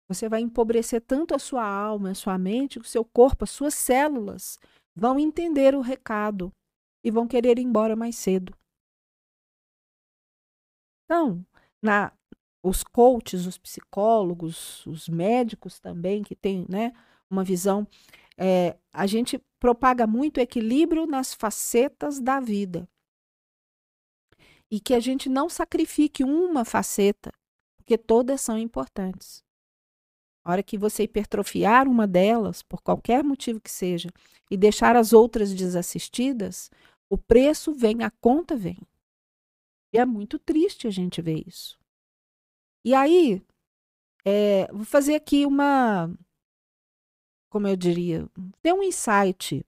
Speaker 2: você vai empobrecer tanto a sua alma, a sua mente, o seu corpo, as suas células vão entender o recado e vão querer ir embora mais cedo. Então, na, os coaches, os psicólogos, os médicos também, que têm né, uma visão, é, a gente propaga muito equilíbrio nas facetas da vida. E que a gente não sacrifique uma faceta, porque todas são importantes. A hora que você hipertrofiar uma delas, por qualquer motivo que seja, e deixar as outras desassistidas, o preço vem, a conta vem. E é muito triste a gente ver isso. E aí, é, vou fazer aqui uma. Como eu diria? Tem um insight.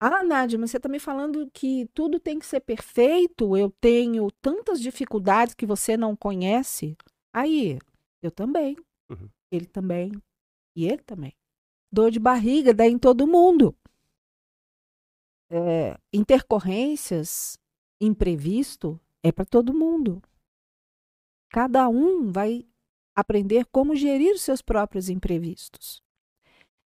Speaker 2: Ah, Nádia, mas você está me falando que tudo tem que ser perfeito? Eu tenho tantas dificuldades que você não conhece. Aí, eu também. Uhum. Ele também. E ele também. Dor de barriga dá em todo mundo é, intercorrências, imprevisto, é para todo mundo. Cada um vai aprender como gerir seus próprios imprevistos.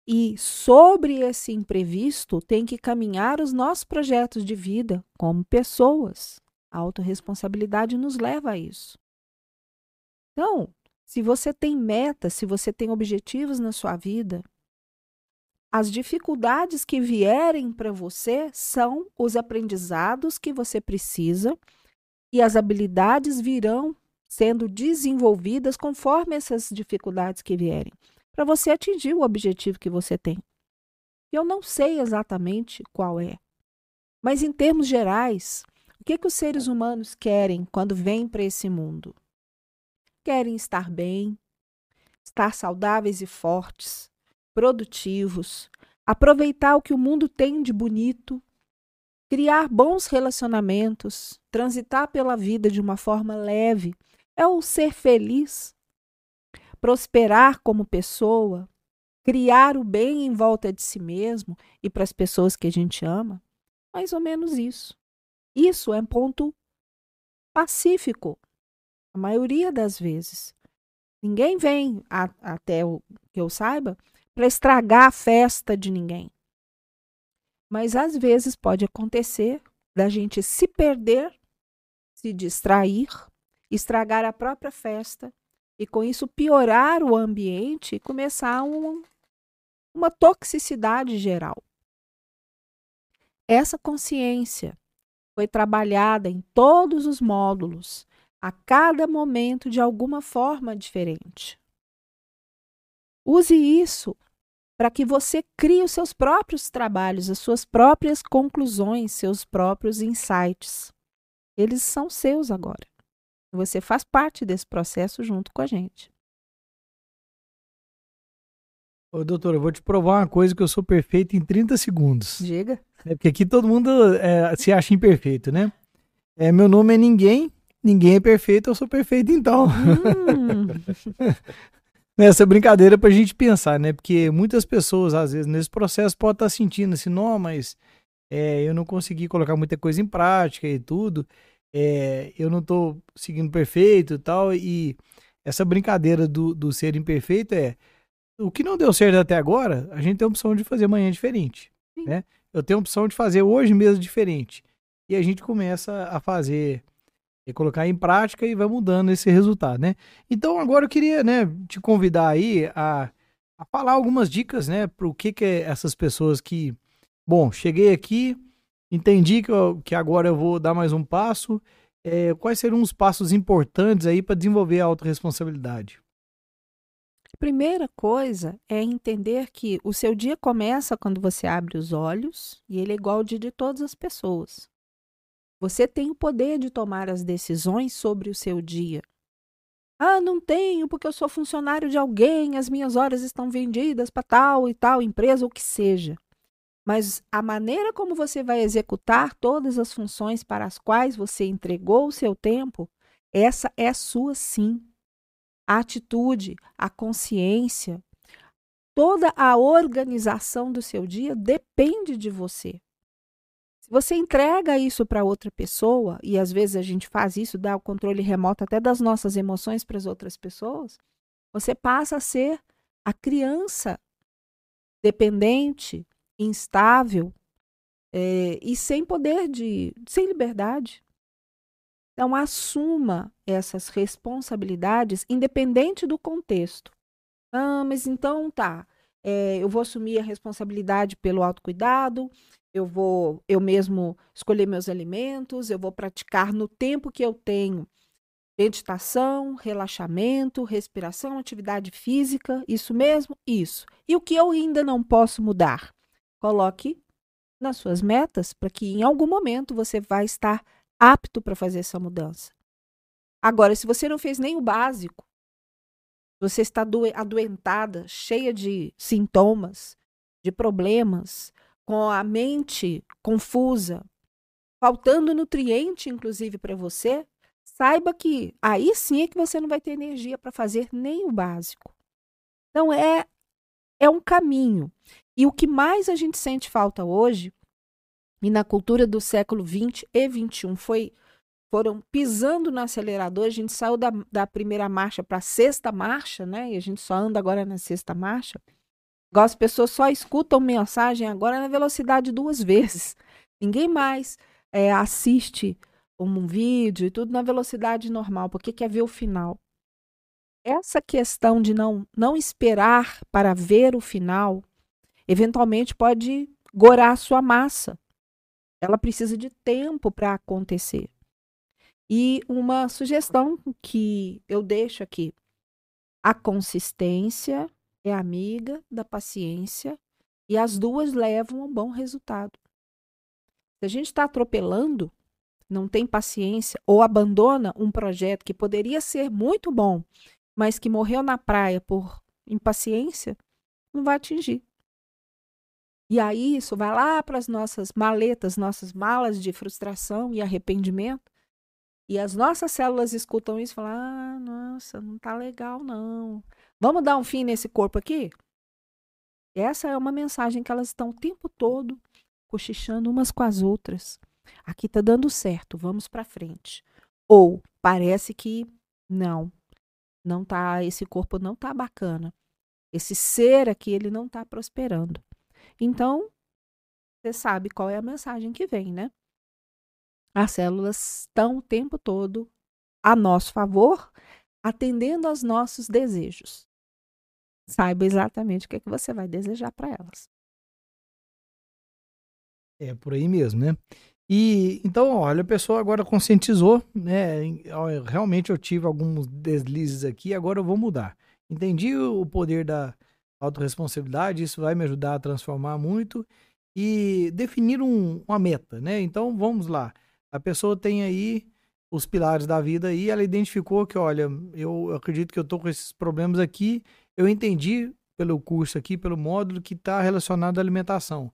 Speaker 2: E sobre esse imprevisto tem que caminhar os nossos projetos de vida como pessoas. A autorresponsabilidade nos leva a isso. Então, se você tem metas, se você tem objetivos na sua vida, as dificuldades que vierem para você são os aprendizados que você precisa e as habilidades virão sendo desenvolvidas conforme essas dificuldades que vierem, para você atingir o objetivo que você tem. Eu não sei exatamente qual é, mas em termos gerais, o que, que os seres humanos querem quando vêm para esse mundo? Querem estar bem, estar saudáveis e fortes, produtivos, aproveitar o que o mundo tem de bonito, criar bons relacionamentos, transitar pela vida de uma forma leve, é o ser feliz, prosperar como pessoa, criar o bem em volta de si mesmo e para as pessoas que a gente ama. Mais ou menos isso. Isso é um ponto pacífico, a maioria das vezes. Ninguém vem, a, até o que eu saiba, para estragar a festa de ninguém. Mas às vezes pode acontecer da gente se perder, se distrair, estragar a própria festa e com isso piorar o ambiente e começar um, uma toxicidade geral. Essa consciência foi trabalhada em todos os módulos, a cada momento de alguma forma diferente. Use isso para que você crie os seus próprios trabalhos, as suas próprias conclusões, seus próprios insights. Eles são seus agora. Você faz parte desse processo junto com a gente.
Speaker 1: Ô, doutor, eu vou te provar uma coisa que eu sou perfeito em 30 segundos.
Speaker 2: Diga.
Speaker 1: É porque aqui todo mundo é, se acha imperfeito, né? É, meu nome é ninguém, ninguém é perfeito, eu sou perfeito então. Hum. Nessa brincadeira pra gente pensar, né? Porque muitas pessoas, às vezes, nesse processo podem estar sentindo assim, não, mas é, eu não consegui colocar muita coisa em prática e tudo, é, eu não estou seguindo perfeito e tal, e essa brincadeira do, do ser imperfeito é o que não deu certo até agora, a gente tem a opção de fazer amanhã diferente, né? Eu tenho a opção de fazer hoje mesmo diferente. E a gente começa a fazer e colocar em prática e vai mudando esse resultado, né? Então agora eu queria, né, te convidar aí a, a falar algumas dicas, né, para o que que é essas pessoas que Bom, cheguei aqui, entendi que, eu, que agora eu vou dar mais um passo. É, quais seriam os passos importantes aí para desenvolver a autorresponsabilidade?
Speaker 2: Primeira coisa é entender que o seu dia começa quando você abre os olhos e ele é igual ao dia de todas as pessoas. Você tem o poder de tomar as decisões sobre o seu dia. Ah, não tenho porque eu sou funcionário de alguém, as minhas horas estão vendidas para tal e tal empresa, o que seja. Mas a maneira como você vai executar todas as funções para as quais você entregou o seu tempo, essa é sua sim. A atitude, a consciência, toda a organização do seu dia depende de você. Se você entrega isso para outra pessoa, e às vezes a gente faz isso, dá o controle remoto até das nossas emoções para as outras pessoas, você passa a ser a criança dependente, instável é, e sem poder de. sem liberdade. Então, assuma essas responsabilidades, independente do contexto. Ah, mas então tá. É, eu vou assumir a responsabilidade pelo autocuidado, eu vou eu mesmo escolher meus alimentos, eu vou praticar no tempo que eu tenho meditação, relaxamento, respiração, atividade física, isso mesmo? Isso. E o que eu ainda não posso mudar? Coloque nas suas metas para que em algum momento você vai estar apto para fazer essa mudança. Agora, se você não fez nem o básico, você está adoentada, cheia de sintomas, de problemas, com a mente confusa, faltando nutriente, inclusive, para você, saiba que aí sim é que você não vai ter energia para fazer nem o básico. Então, é, é um caminho. E o que mais a gente sente falta hoje, e na cultura do século XX e XXI, foi, foram pisando no acelerador, a gente saiu da, da primeira marcha para a sexta marcha, né? E a gente só anda agora na sexta marcha. Igual as pessoas só escutam mensagem agora na velocidade duas vezes. Ninguém mais é, assiste um vídeo e tudo na velocidade normal, porque quer ver o final. Essa questão de não, não esperar para ver o final eventualmente pode gorar a sua massa. Ela precisa de tempo para acontecer. E uma sugestão que eu deixo aqui: a consistência é amiga da paciência e as duas levam a um bom resultado. Se a gente está atropelando, não tem paciência ou abandona um projeto que poderia ser muito bom, mas que morreu na praia por impaciência, não vai atingir. E aí isso vai lá para as nossas maletas, nossas malas de frustração e arrependimento. E as nossas células escutam isso e falam: ah, nossa, não tá legal não. Vamos dar um fim nesse corpo aqui? Essa é uma mensagem que elas estão o tempo todo cochichando umas com as outras. Aqui tá dando certo, vamos para frente. Ou parece que não, não tá, esse corpo não tá bacana. Esse ser aqui ele não tá prosperando. Então, você sabe qual é a mensagem que vem, né? As células estão o tempo todo a nosso favor, atendendo aos nossos desejos. Saiba exatamente o que, é que você vai desejar para elas.
Speaker 1: É por aí mesmo, né? E então, olha, a pessoa agora conscientizou, né? Realmente eu tive alguns deslizes aqui, agora eu vou mudar. Entendi o poder da, autorresponsabilidade, isso vai me ajudar a transformar muito e definir um, uma meta, né? Então vamos lá. A pessoa tem aí os pilares da vida e ela identificou que, olha, eu acredito que eu tô com esses problemas aqui, eu entendi pelo curso aqui, pelo módulo que está relacionado à alimentação.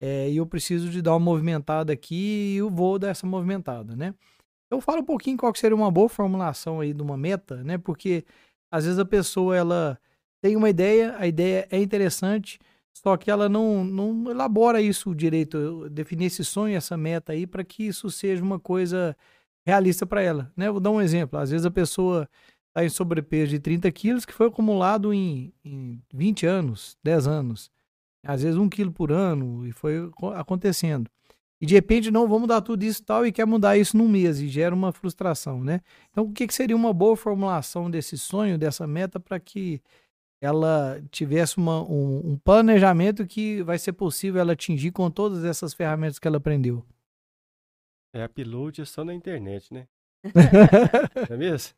Speaker 1: É, e eu preciso de dar uma movimentada aqui e eu vou dar essa movimentada, né? Eu falo um pouquinho qual seria uma boa formulação aí de uma meta, né? Porque às vezes a pessoa ela tem uma ideia, a ideia é interessante, só que ela não, não elabora isso direito, definir esse sonho, essa meta aí, para que isso seja uma coisa realista para ela. Né? Vou dar um exemplo. Às vezes a pessoa está em sobrepeso de 30 quilos que foi acumulado em, em 20 anos, 10 anos. Às vezes um quilo por ano e foi acontecendo. E de repente, não, vamos dar tudo isso e tal, e quer mudar isso num mês, e gera uma frustração, né? Então, o que, que seria uma boa formulação desse sonho, dessa meta, para que ela tivesse uma, um, um, planejamento que vai ser possível ela atingir com todas essas ferramentas que ela aprendeu?
Speaker 3: É, upload é só na internet, né? Não é mesmo?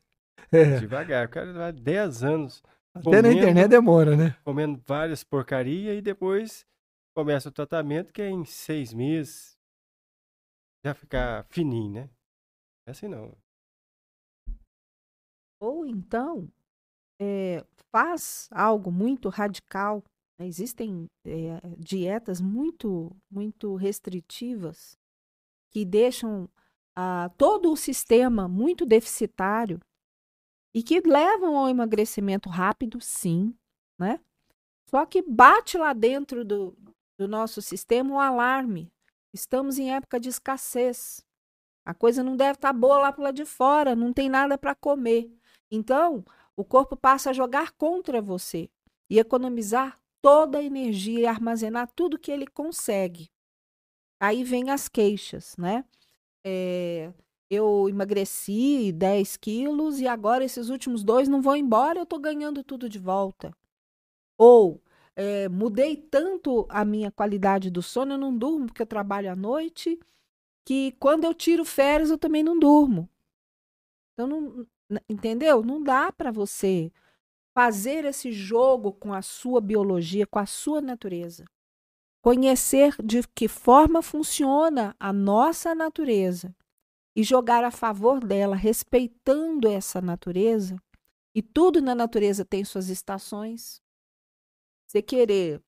Speaker 3: É. Devagar. O cara vai 10 anos.
Speaker 1: Até comendo, na internet demora, né?
Speaker 3: Comendo várias porcaria e depois começa o tratamento que é em seis meses já ficar fininho, né? É assim não.
Speaker 2: Ou então é, faz algo muito radical. Né? Existem é, dietas muito, muito restritivas que deixam ah, todo o sistema muito deficitário e que levam ao emagrecimento rápido, sim, né? Só que bate lá dentro do, do nosso sistema o alarme. Estamos em época de escassez. A coisa não deve estar tá boa lá para de fora, não tem nada para comer. Então, o corpo passa a jogar contra você e economizar toda a energia e armazenar tudo que ele consegue. Aí vem as queixas, né? É, eu emagreci 10 quilos e agora esses últimos dois não vão embora, eu estou ganhando tudo de volta. Ou é, mudei tanto a minha qualidade do sono, eu não durmo porque eu trabalho à noite, que quando eu tiro férias eu também não durmo. Então, não, entendeu? Não dá para você fazer esse jogo com a sua biologia, com a sua natureza. Conhecer de que forma funciona a nossa natureza e jogar a favor dela, respeitando essa natureza. E tudo na natureza tem suas estações. Você querer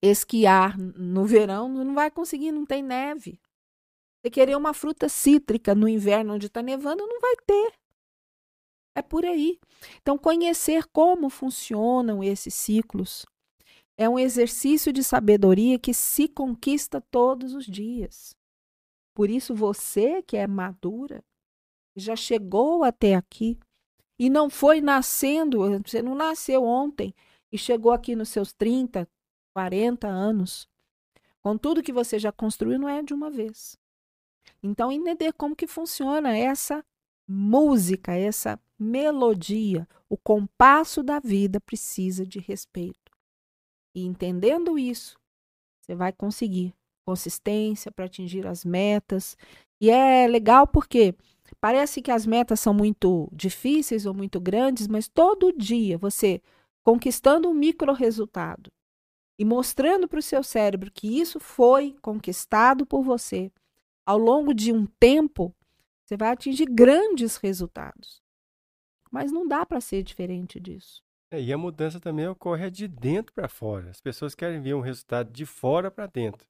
Speaker 2: esquiar no verão, não vai conseguir, não tem neve. Você querer uma fruta cítrica no inverno onde está nevando, não vai ter. É por aí. Então, conhecer como funcionam esses ciclos é um exercício de sabedoria que se conquista todos os dias. Por isso, você que é madura, já chegou até aqui e não foi nascendo, você não nasceu ontem e chegou aqui nos seus 30, 40 anos. Com tudo que você já construiu, não é de uma vez. Então, entender como que funciona essa música, essa melodia, o compasso da vida precisa de respeito. E entendendo isso, você vai conseguir consistência para atingir as metas. E é legal porque parece que as metas são muito difíceis ou muito grandes, mas todo dia você conquistando um micro resultado e mostrando para o seu cérebro que isso foi conquistado por você ao longo de um tempo, você vai atingir grandes resultados. Mas não dá para ser diferente disso.
Speaker 3: É, e a mudança também ocorre de dentro para fora. As pessoas querem ver um resultado de fora para dentro.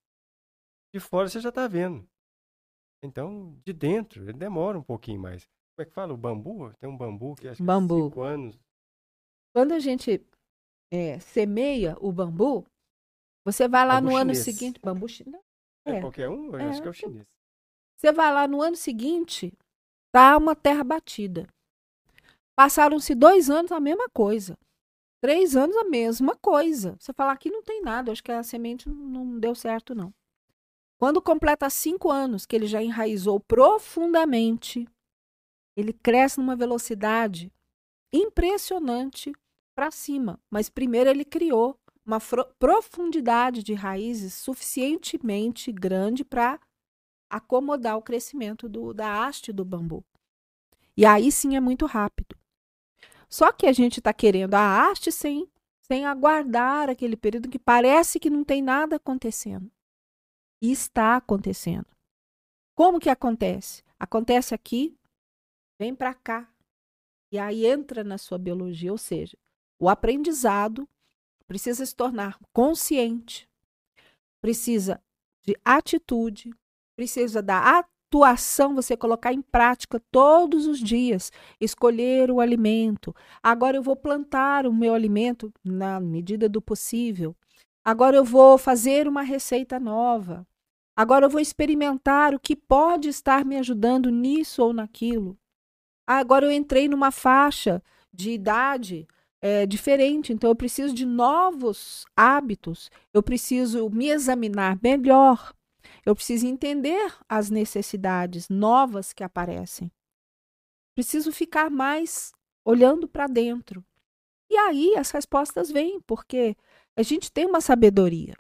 Speaker 3: De fora você já está vendo. Então, de dentro, ele demora um pouquinho mais. Como é que fala? O bambu? Tem um bambu que acho que bambu. é cinco anos.
Speaker 2: Quando a gente é, semeia o bambu, você vai lá bambu no chinês. ano seguinte. Bambu chinês?
Speaker 3: É, é qualquer um? Eu é, acho que é o chinês.
Speaker 2: Você vai lá no ano seguinte, tá uma terra batida. Passaram-se dois anos a mesma coisa. Três anos a mesma coisa. Você fala aqui não tem nada, acho que a semente não deu certo, não. Quando completa cinco anos, que ele já enraizou profundamente, ele cresce numa velocidade impressionante para cima. Mas primeiro ele criou uma profundidade de raízes suficientemente grande para acomodar o crescimento do, da haste do bambu. E aí sim é muito rápido. Só que a gente está querendo a haste sem, sem aguardar aquele período que parece que não tem nada acontecendo. E está acontecendo. Como que acontece? Acontece aqui, vem para cá. E aí entra na sua biologia, ou seja, o aprendizado precisa se tornar consciente, precisa de atitude, precisa da atuação, você colocar em prática todos os dias, escolher o alimento. Agora eu vou plantar o meu alimento na medida do possível. Agora eu vou fazer uma receita nova. Agora eu vou experimentar o que pode estar me ajudando nisso ou naquilo. Agora eu entrei numa faixa de idade é, diferente, então eu preciso de novos hábitos, eu preciso me examinar melhor, eu preciso entender as necessidades novas que aparecem. Preciso ficar mais olhando para dentro. E aí as respostas vêm, porque a gente tem uma sabedoria.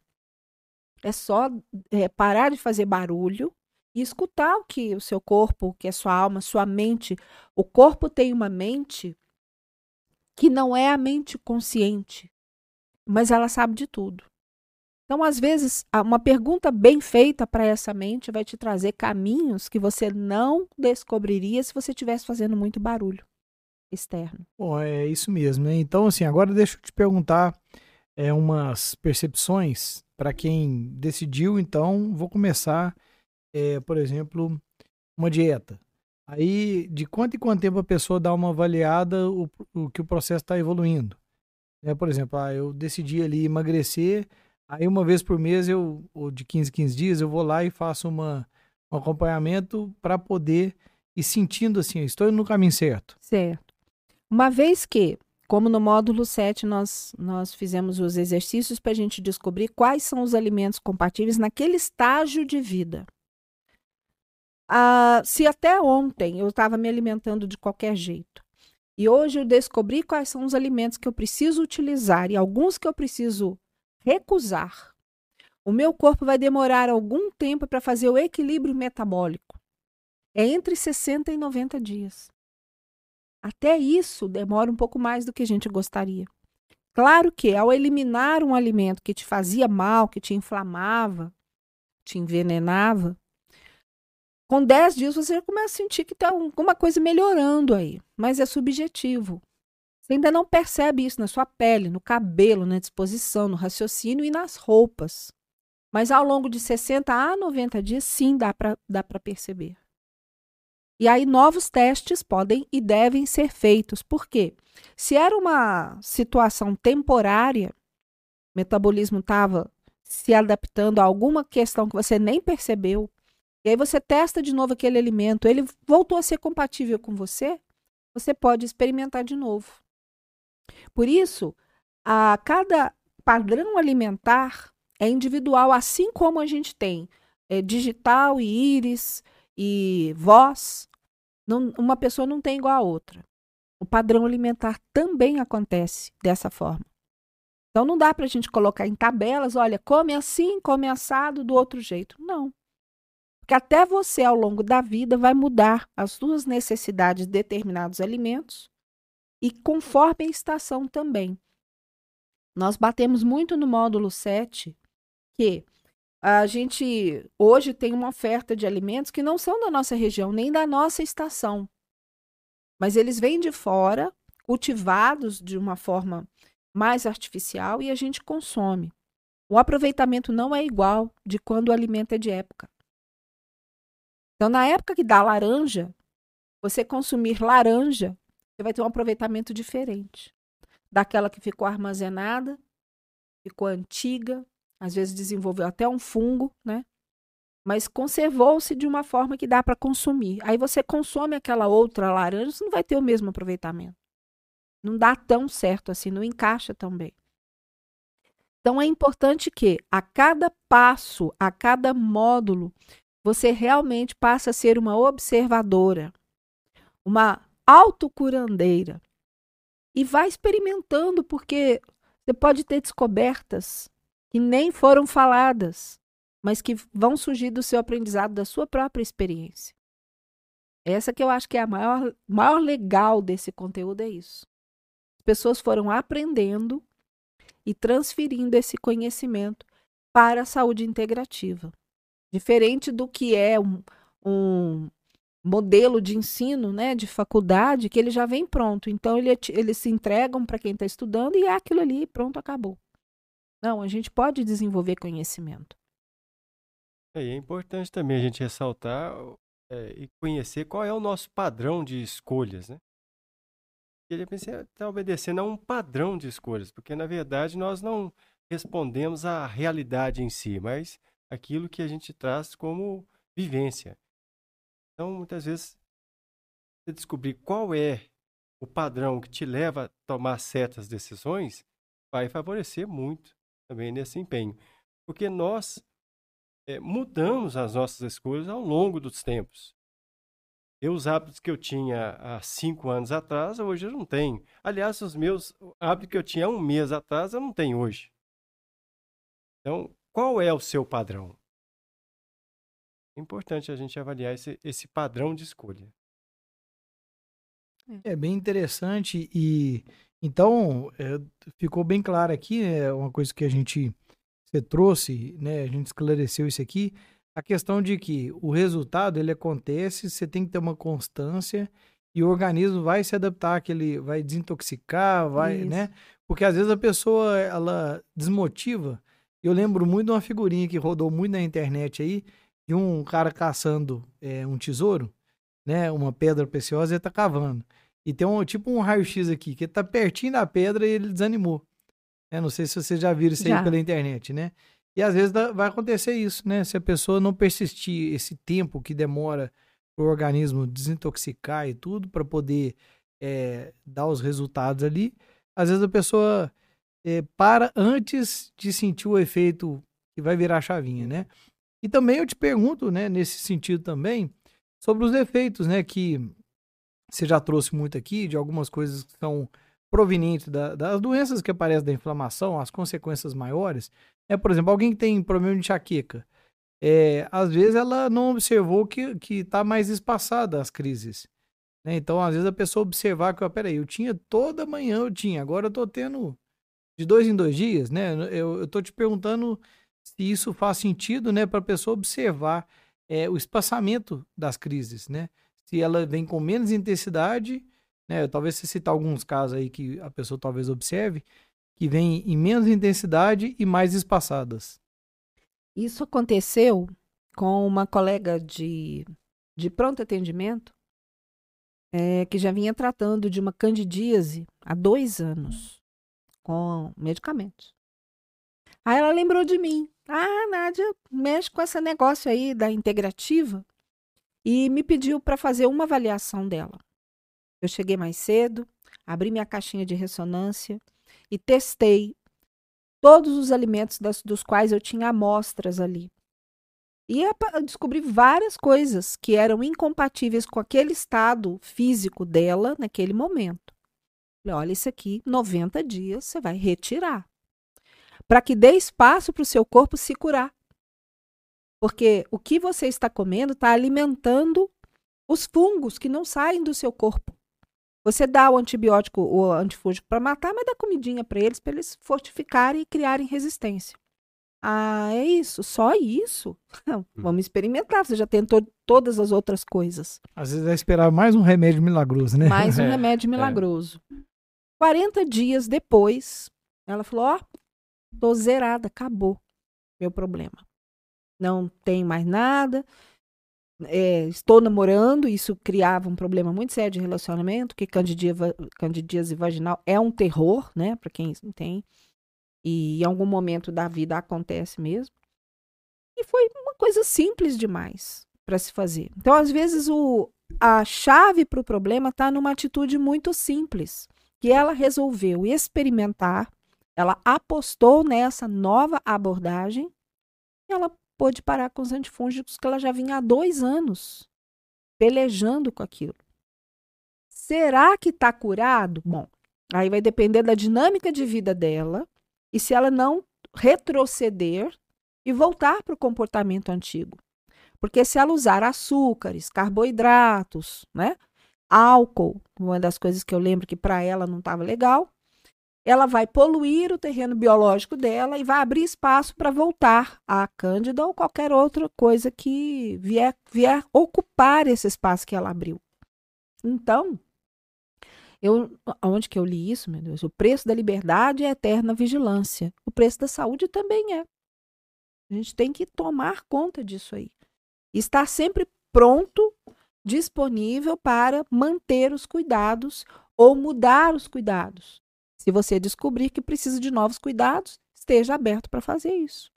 Speaker 2: É só é, parar de fazer barulho e escutar o que o seu corpo, que é sua alma, sua mente. O corpo tem uma mente que não é a mente consciente, mas ela sabe de tudo. Então, às vezes, uma pergunta bem feita para essa mente vai te trazer caminhos que você não descobriria se você estivesse fazendo muito barulho externo.
Speaker 1: É isso mesmo. Né? Então, assim, agora deixa eu te perguntar é, umas percepções para quem decidiu, então, vou começar, é, por exemplo, uma dieta. Aí, de quanto em quanto tempo a pessoa dá uma avaliada o, o que o processo está evoluindo? É, por exemplo, ah, eu decidi ali emagrecer Aí uma vez por mês, eu, ou de 15 15 dias, eu vou lá e faço uma, um acompanhamento para poder ir sentindo assim, estou no caminho certo.
Speaker 2: Certo. Uma vez que, como no módulo 7, nós, nós fizemos os exercícios para a gente descobrir quais são os alimentos compatíveis naquele estágio de vida. Ah, se até ontem eu estava me alimentando de qualquer jeito, e hoje eu descobri quais são os alimentos que eu preciso utilizar e alguns que eu preciso recusar, o meu corpo vai demorar algum tempo para fazer o equilíbrio metabólico. É entre 60 e 90 dias. Até isso demora um pouco mais do que a gente gostaria. Claro que ao eliminar um alimento que te fazia mal, que te inflamava, te envenenava, com 10 dias você começa a sentir que está alguma coisa melhorando aí, mas é subjetivo. Você ainda não percebe isso na sua pele, no cabelo, na disposição, no raciocínio e nas roupas. Mas ao longo de 60 a 90 dias, sim, dá para dá perceber. E aí, novos testes podem e devem ser feitos. Por quê? Se era uma situação temporária, o metabolismo estava se adaptando a alguma questão que você nem percebeu, e aí você testa de novo aquele alimento, ele voltou a ser compatível com você, você pode experimentar de novo. Por isso, a cada padrão alimentar é individual, assim como a gente tem é, digital e íris e voz, não, uma pessoa não tem igual a outra. O padrão alimentar também acontece dessa forma. Então não dá para a gente colocar em tabelas, olha, come assim, come assado, do outro jeito. Não. Porque até você, ao longo da vida, vai mudar as suas necessidades de determinados alimentos e conforme a estação também. Nós batemos muito no módulo 7 que a gente hoje tem uma oferta de alimentos que não são da nossa região, nem da nossa estação. Mas eles vêm de fora, cultivados de uma forma mais artificial e a gente consome. O aproveitamento não é igual de quando o alimento é de época. Então, na época que dá laranja, você consumir laranja você vai ter um aproveitamento diferente daquela que ficou armazenada, ficou antiga, às vezes desenvolveu até um fungo, né? Mas conservou-se de uma forma que dá para consumir. Aí você consome aquela outra laranja, você não vai ter o mesmo aproveitamento. Não dá tão certo assim, não encaixa tão bem. Então é importante que a cada passo, a cada módulo, você realmente passe a ser uma observadora, uma autocurandeira. E vai experimentando, porque você pode ter descobertas que nem foram faladas, mas que vão surgir do seu aprendizado, da sua própria experiência. Essa que eu acho que é a maior, maior legal desse conteúdo é isso. As pessoas foram aprendendo e transferindo esse conhecimento para a saúde integrativa. Diferente do que é um, um modelo de ensino, né, de faculdade, que ele já vem pronto. Então, ele, eles se entregam para quem está estudando e é aquilo ali, pronto, acabou. Não, a gente pode desenvolver conhecimento.
Speaker 3: É, é importante também a gente ressaltar é, e conhecer qual é o nosso padrão de escolhas, né? Ele está obedecendo a um padrão de escolhas, porque na verdade nós não respondemos à realidade em si, mas aquilo que a gente traz como vivência. Então, muitas vezes, você descobrir qual é o padrão que te leva a tomar certas decisões, vai favorecer muito também nesse empenho. Porque nós é, mudamos as nossas escolhas ao longo dos tempos. Eu, os hábitos que eu tinha há cinco anos atrás, hoje eu não tenho. Aliás, os meus hábitos que eu tinha há um mês atrás, eu não tenho hoje. Então, qual é o seu padrão? É importante a gente avaliar esse, esse padrão de escolha.
Speaker 1: É bem interessante e então é, ficou bem claro aqui é uma coisa que a gente você trouxe, né? A gente esclareceu isso aqui, a questão de que o resultado ele acontece, você tem que ter uma constância e o organismo vai se adaptar, que ele vai desintoxicar, vai, isso. né? Porque às vezes a pessoa ela desmotiva. Eu lembro muito de uma figurinha que rodou muito na internet aí, de um cara caçando é, um tesouro, né? Uma pedra preciosa ele tá cavando. E tem um tipo um raio-x aqui, que tá pertinho da pedra e ele desanimou. É, não sei se vocês já viram isso já. aí pela internet, né? E às vezes vai acontecer isso, né? Se a pessoa não persistir esse tempo que demora para o organismo desintoxicar e tudo, para poder é, dar os resultados ali, às vezes a pessoa é, para antes de sentir o efeito que vai virar a chavinha, né? E também eu te pergunto, né, nesse sentido também, sobre os efeitos, né, que você já trouxe muito aqui, de algumas coisas que são provenientes da, das doenças que aparecem da inflamação, as consequências maiores. É, por exemplo, alguém que tem problema de enxaqueca, é, às vezes ela não observou que está mais espaçada as crises. Né? Então, às vezes a pessoa observar que, ó, peraí, eu tinha toda manhã, eu tinha, agora eu estou tendo de dois em dois dias, né? Eu estou te perguntando se isso faz sentido, né, para a pessoa observar é, o espaçamento das crises, né? Se ela vem com menos intensidade, né? Talvez você citar alguns casos aí que a pessoa talvez observe, que vem em menos intensidade e mais espaçadas.
Speaker 2: Isso aconteceu com uma colega de, de pronto atendimento é, que já vinha tratando de uma candidíase há dois anos com medicamentos. Aí ela lembrou de mim. Ah, Nádia, mexe com esse negócio aí da integrativa. E me pediu para fazer uma avaliação dela. Eu cheguei mais cedo, abri minha caixinha de ressonância e testei todos os alimentos das, dos quais eu tinha amostras ali. E descobri várias coisas que eram incompatíveis com aquele estado físico dela naquele momento. Falei, olha, isso aqui, 90 dias você vai retirar para que dê espaço para o seu corpo se curar. Porque o que você está comendo está alimentando os fungos que não saem do seu corpo. Você dá o antibiótico ou antifúngico para matar, mas dá comidinha para eles, para eles fortificarem e criarem resistência. Ah, é isso? Só isso? Não, hum. vamos experimentar. Você já tentou todas as outras coisas.
Speaker 1: Às vezes é esperar mais um remédio milagroso, né?
Speaker 2: Mais um é, remédio milagroso. É. 40 dias depois, ela falou: Ó, oh, Tô zerada, acabou meu problema. Não tem mais nada. É, estou namorando, isso criava um problema muito sério de relacionamento, que candidíase vaginal é um terror, né, para quem tem. E em algum momento da vida acontece mesmo. E foi uma coisa simples demais para se fazer. Então, às vezes, o, a chave para o problema está numa atitude muito simples, que ela resolveu experimentar ela apostou nessa nova abordagem e ela pôde parar com os antifúngicos que ela já vinha há dois anos pelejando com aquilo. Será que está curado? Bom, aí vai depender da dinâmica de vida dela e se ela não retroceder e voltar para o comportamento antigo. Porque se ela usar açúcares, carboidratos, né? Álcool, uma das coisas que eu lembro que para ela não estava legal, ela vai poluir o terreno biológico dela e vai abrir espaço para voltar a cândida ou qualquer outra coisa que vier, vier ocupar esse espaço que ela abriu. Então, eu, onde que eu li isso, meu Deus? O preço da liberdade é eterna vigilância. O preço da saúde também é. A gente tem que tomar conta disso aí. Estar sempre pronto, disponível para manter os cuidados ou mudar os cuidados. Se você descobrir que precisa de novos cuidados, esteja aberto para fazer isso.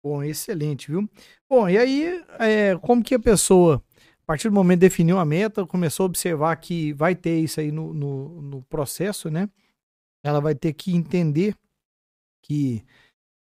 Speaker 1: Bom, excelente, viu? Bom, e aí, é, como que a pessoa, a partir do momento definiu a meta, começou a observar que vai ter isso aí no, no, no processo, né? Ela vai ter que entender que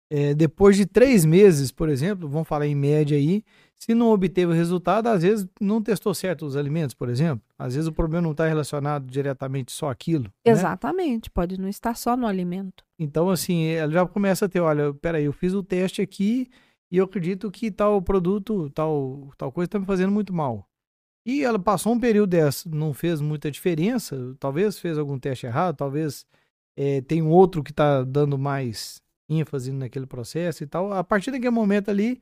Speaker 1: é, depois de três meses, por exemplo, vamos falar em média aí, se não obteve o resultado, às vezes não testou certo os alimentos, por exemplo. Às vezes o problema não está relacionado diretamente só aquilo. Né?
Speaker 2: Exatamente, né? pode não estar só no alimento.
Speaker 1: Então, assim, ela já começa a ter, olha, peraí, eu fiz o teste aqui e eu acredito que tal produto, tal, tal coisa está me fazendo muito mal. E ela passou um período dessa, não fez muita diferença, talvez fez algum teste errado, talvez é, tem um outro que está dando mais ênfase naquele processo e tal. A partir daquele momento ali,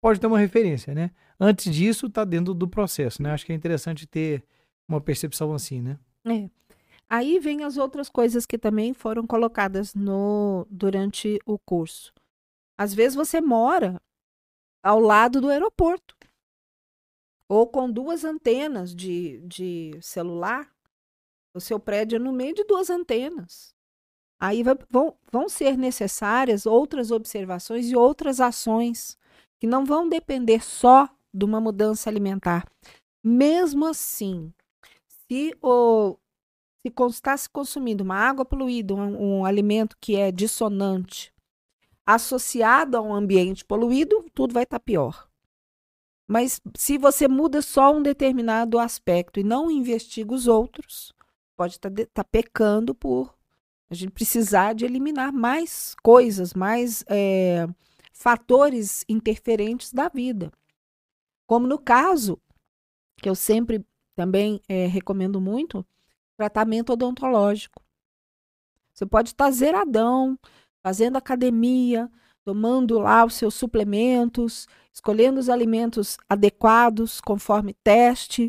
Speaker 1: pode ter uma referência, né? Antes disso, está dentro do processo, né? Acho que é interessante ter uma percepção assim, né?
Speaker 2: É. Aí vem as outras coisas que também foram colocadas no durante o curso. Às vezes você mora ao lado do aeroporto ou com duas antenas de, de celular. O seu prédio é no meio de duas antenas. Aí vai, vão, vão ser necessárias outras observações e outras ações que não vão depender só de uma mudança alimentar. Mesmo assim, se o se está se consumindo uma água poluída, um, um alimento que é dissonante, associado a um ambiente poluído, tudo vai estar tá pior. Mas se você muda só um determinado aspecto e não investiga os outros, pode estar tá, tá pecando por a gente precisar de eliminar mais coisas, mais é, fatores interferentes da vida. Como no caso, que eu sempre também é, recomendo muito, tratamento odontológico. Você pode estar zeradão, fazendo academia, tomando lá os seus suplementos, escolhendo os alimentos adequados conforme teste,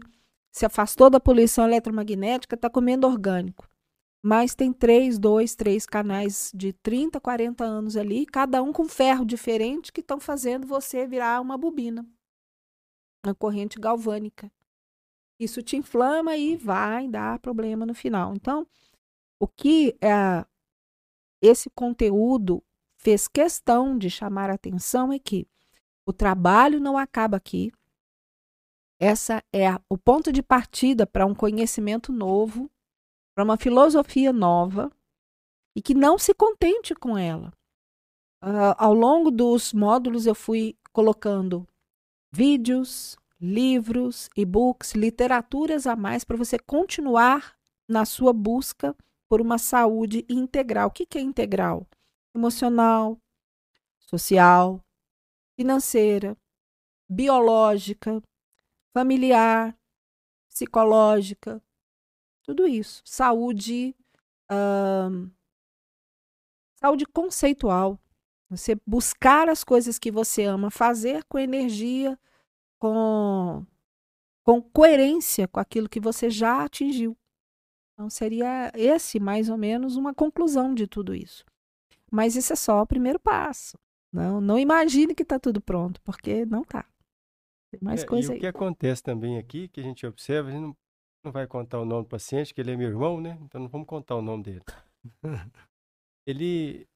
Speaker 2: se afastou da poluição eletromagnética, está comendo orgânico. Mas tem três, dois, três canais de 30, 40 anos ali, cada um com ferro diferente, que estão fazendo você virar uma bobina, uma corrente galvânica. Isso te inflama e vai dar problema no final. Então, o que é, esse conteúdo fez questão de chamar a atenção é que o trabalho não acaba aqui. Essa é a, o ponto de partida para um conhecimento novo para uma filosofia nova e que não se contente com ela. Uh, ao longo dos módulos, eu fui colocando vídeos, livros, e-books, literaturas a mais para você continuar na sua busca por uma saúde integral. O que, que é integral? Emocional, social, financeira, biológica, familiar, psicológica, tudo isso. Saúde. Uh, saúde conceitual. Você buscar as coisas que você ama fazer com energia, com, com coerência com aquilo que você já atingiu. Então, seria esse, mais ou menos, uma conclusão de tudo isso. Mas isso é só o primeiro passo. Não, não imagine que está tudo pronto, porque não está. Tem mais
Speaker 3: é,
Speaker 2: coisa
Speaker 3: e
Speaker 2: aí.
Speaker 3: O que acontece também aqui, que a gente observa, a gente não não vai contar o nome do paciente, que ele é meu irmão, né? Então não vamos contar o nome dele. ele.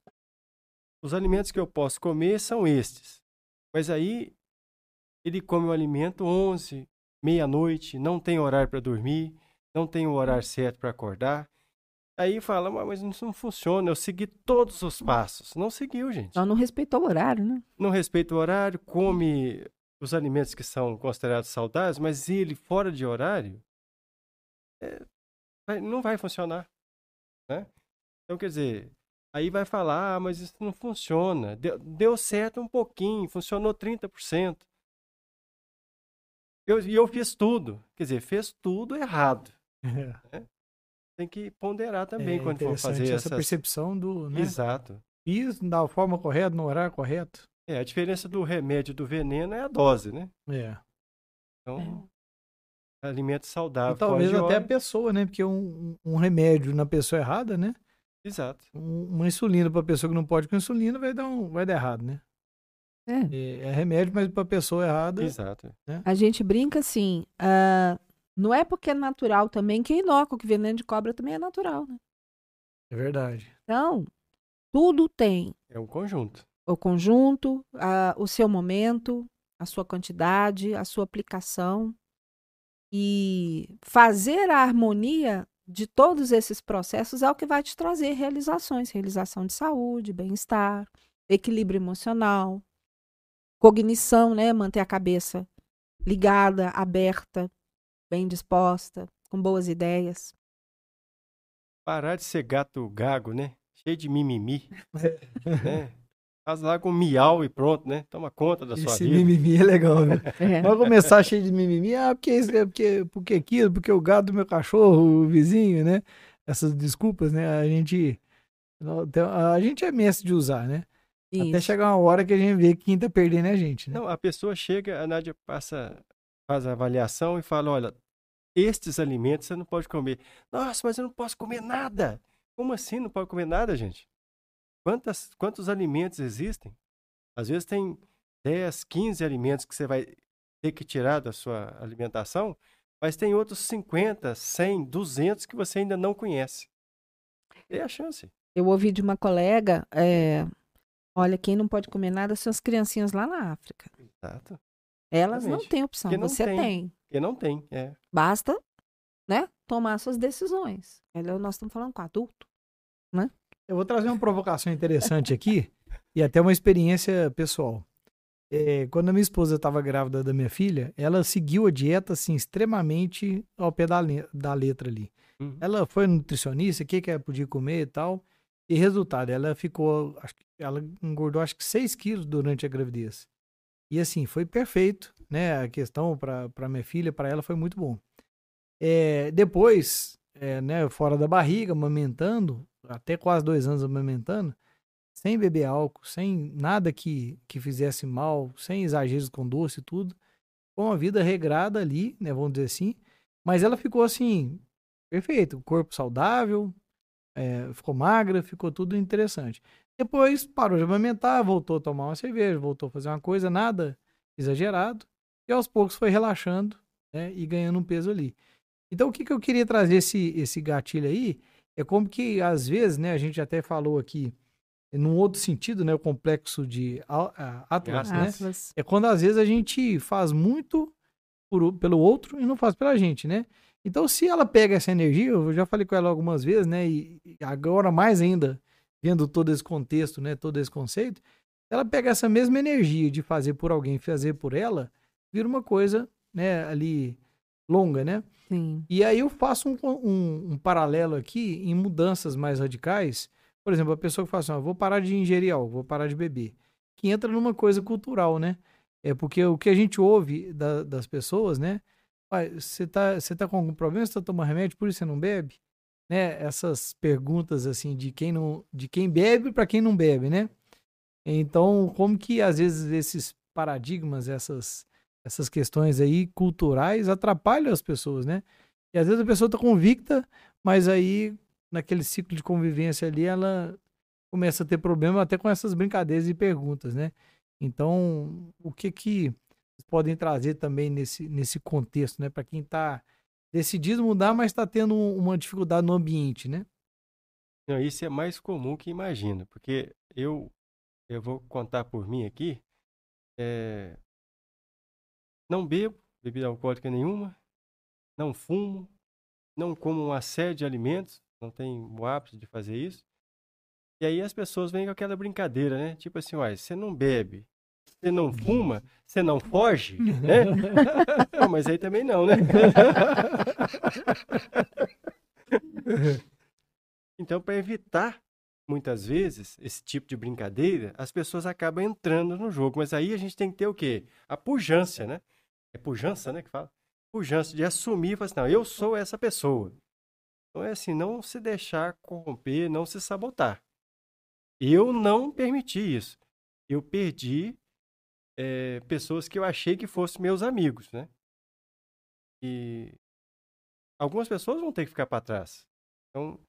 Speaker 3: Os alimentos que eu posso comer são estes. Mas aí ele come o alimento 11, meia-noite, não tem horário para dormir, não tem o horário certo para acordar. Aí fala, mas isso não funciona, eu segui todos os passos. Não seguiu, gente.
Speaker 2: Não, não respeitou o horário, né?
Speaker 3: Não respeita o horário, come os alimentos que são considerados saudáveis, mas ele fora de horário, não vai funcionar. Né? Então, quer dizer, aí vai falar, ah, mas isso não funciona. Deu, deu certo um pouquinho, funcionou 30%. E eu, eu fiz tudo. Quer dizer, fez tudo errado. É. Né? tem que ponderar também
Speaker 1: é
Speaker 3: quando for fazer
Speaker 1: essa
Speaker 3: essas...
Speaker 1: percepção do, né?
Speaker 3: Exato.
Speaker 1: Fiz da forma correta, no horário correto.
Speaker 3: É, a diferença do remédio e do veneno é a dose, né?
Speaker 1: É.
Speaker 3: Então, alimento saudável.
Speaker 1: E talvez até a pessoa, né? Porque um, um remédio na pessoa errada, né?
Speaker 3: Exato.
Speaker 1: Um- uma insulina para pessoa que não pode com insulina vai dar, um, vai dar errado, né?
Speaker 2: É.
Speaker 1: É, é remédio, mas para pessoa errada.
Speaker 3: Exato.
Speaker 2: A gente brinca assim, ah, não é porque é natural também que é inócuo, que veneno de cobra também é natural, né?
Speaker 1: É verdade.
Speaker 2: Então, tudo tem
Speaker 3: É um conjunto.
Speaker 2: o conjunto, a- o seu momento, a sua quantidade, a sua aplicação. E fazer a harmonia de todos esses processos é o que vai te trazer realizações, realização de saúde, bem-estar, equilíbrio emocional, cognição, né? Manter a cabeça ligada, aberta, bem disposta, com boas ideias.
Speaker 3: Parar de ser gato gago, né? Cheio de mimimi. né? Faz lá com miau e pronto, né? Toma conta da sua
Speaker 1: Esse
Speaker 3: vida.
Speaker 1: mimimi é legal, viu?
Speaker 2: É.
Speaker 1: Vai começar cheio de mimimi. Ah, porque isso, é porque, porque aquilo, porque o gado do meu cachorro, o vizinho, né? Essas desculpas, né? A gente. A gente é mestre de usar, né? Até
Speaker 2: Isso.
Speaker 1: chegar uma hora que a gente vê que quem tá perdendo é a gente, né?
Speaker 3: Não, a pessoa chega, a Nádia passa, faz a avaliação e fala, olha, estes alimentos você não pode comer. Nossa, mas eu não posso comer nada. Como assim não pode comer nada, gente? Quantas, quantos alimentos existem? Às vezes tem 10, 15 alimentos que você vai ter que tirar da sua alimentação, mas tem outros 50, 100, 200 que você ainda não conhece. É a chance.
Speaker 2: Eu ouvi de uma colega, é, olha, quem não pode comer nada são as criancinhas lá na África.
Speaker 3: Exato.
Speaker 2: Elas não
Speaker 3: Exatamente.
Speaker 2: têm opção,
Speaker 3: não
Speaker 2: você
Speaker 3: tem.
Speaker 2: tem.
Speaker 3: Porque não tem, é.
Speaker 2: Basta, né, tomar suas decisões. Nós estamos falando com adulto.
Speaker 1: Eu vou trazer uma provocação interessante aqui e até uma experiência pessoal. É, quando a minha esposa estava grávida da minha filha, ela seguiu a dieta assim extremamente ao pé da, le- da letra ali.
Speaker 3: Uhum.
Speaker 1: Ela foi nutricionista, o que, que ela podia comer e tal. E resultado, ela ficou, acho que ela engordou acho que 6 quilos durante a gravidez. E assim, foi perfeito, né? A questão para minha filha, para ela foi muito bom. É, depois, é, né, fora da barriga, amamentando, até quase dois anos amamentando, sem beber álcool, sem nada que, que fizesse mal, sem exageros com doce e tudo, com uma vida regrada ali, né, vamos dizer assim, mas ela ficou assim, perfeito, corpo saudável, é, ficou magra, ficou tudo interessante. Depois parou de amamentar, voltou a tomar uma cerveja, voltou a fazer uma coisa, nada exagerado, e aos poucos foi relaxando, né, e ganhando um peso ali. Então, o que, que eu queria trazer esse, esse gatilho aí é como que, às vezes, né, a gente até falou aqui, num outro sentido, né, o complexo de Al- ah, Atlas, né?
Speaker 2: Atlas.
Speaker 1: É quando, às vezes, a gente faz muito por pelo outro e não faz pela gente, né? Então, se ela pega essa energia, eu já falei com ela algumas vezes, né, e e agora mais ainda, vendo todo esse contexto, né, todo esse conceito, ela pega essa mesma energia de fazer por alguém, fazer por ela, vira uma coisa, né, ali longa, né?
Speaker 2: Sim.
Speaker 1: E aí eu faço um, um- um paralelo aqui em mudanças mais radicais. Por exemplo, a pessoa que fala assim, vou parar de ingerir álcool, vou parar de beber. Que entra numa coisa cultural, né? É porque o que a gente ouve da- das pessoas, né? "Uai, Você tá, você tá com algum problema? Você tá tomando remédio, por isso você não bebe? Né? Essas perguntas assim de quem não, de quem bebe para quem não bebe, né? Então, como que às vezes esses paradigmas, essas essas questões aí culturais atrapalham as pessoas, né? E às vezes a pessoa tá convicta, mas aí naquele ciclo de convivência ali ela começa a ter problema até com essas brincadeiras e perguntas, né? Então, o que que podem trazer também nesse, nesse contexto, né? Para quem tá decidido mudar, mas está tendo um- uma dificuldade no ambiente, né?
Speaker 3: Não, isso é mais comum que imagina, porque eu, eu vou contar por mim aqui, é, não bebo bebida alcoólica nenhuma, não fumo, não como uma série de alimentos, não tenho o hábito de fazer isso. E aí as pessoas vêm com aquela brincadeira, né? Tipo assim, uai, você não bebe, você não fuma, você não foge, né? Não, mas aí também não, né? Então, para evitar muitas vezes esse tipo de brincadeira, as pessoas acabam entrando no jogo. Mas aí a gente tem que ter o quê? A pujança, né? É pujança, né, que fala? Pujança de assumir falar assim, não, eu sou essa pessoa. Então é assim, não se deixar corromper, não se sabotar. Eu não permiti isso. Eu perdi é, pessoas que eu achei que fossem meus amigos, né? E algumas pessoas vão ter que ficar para trás. Então,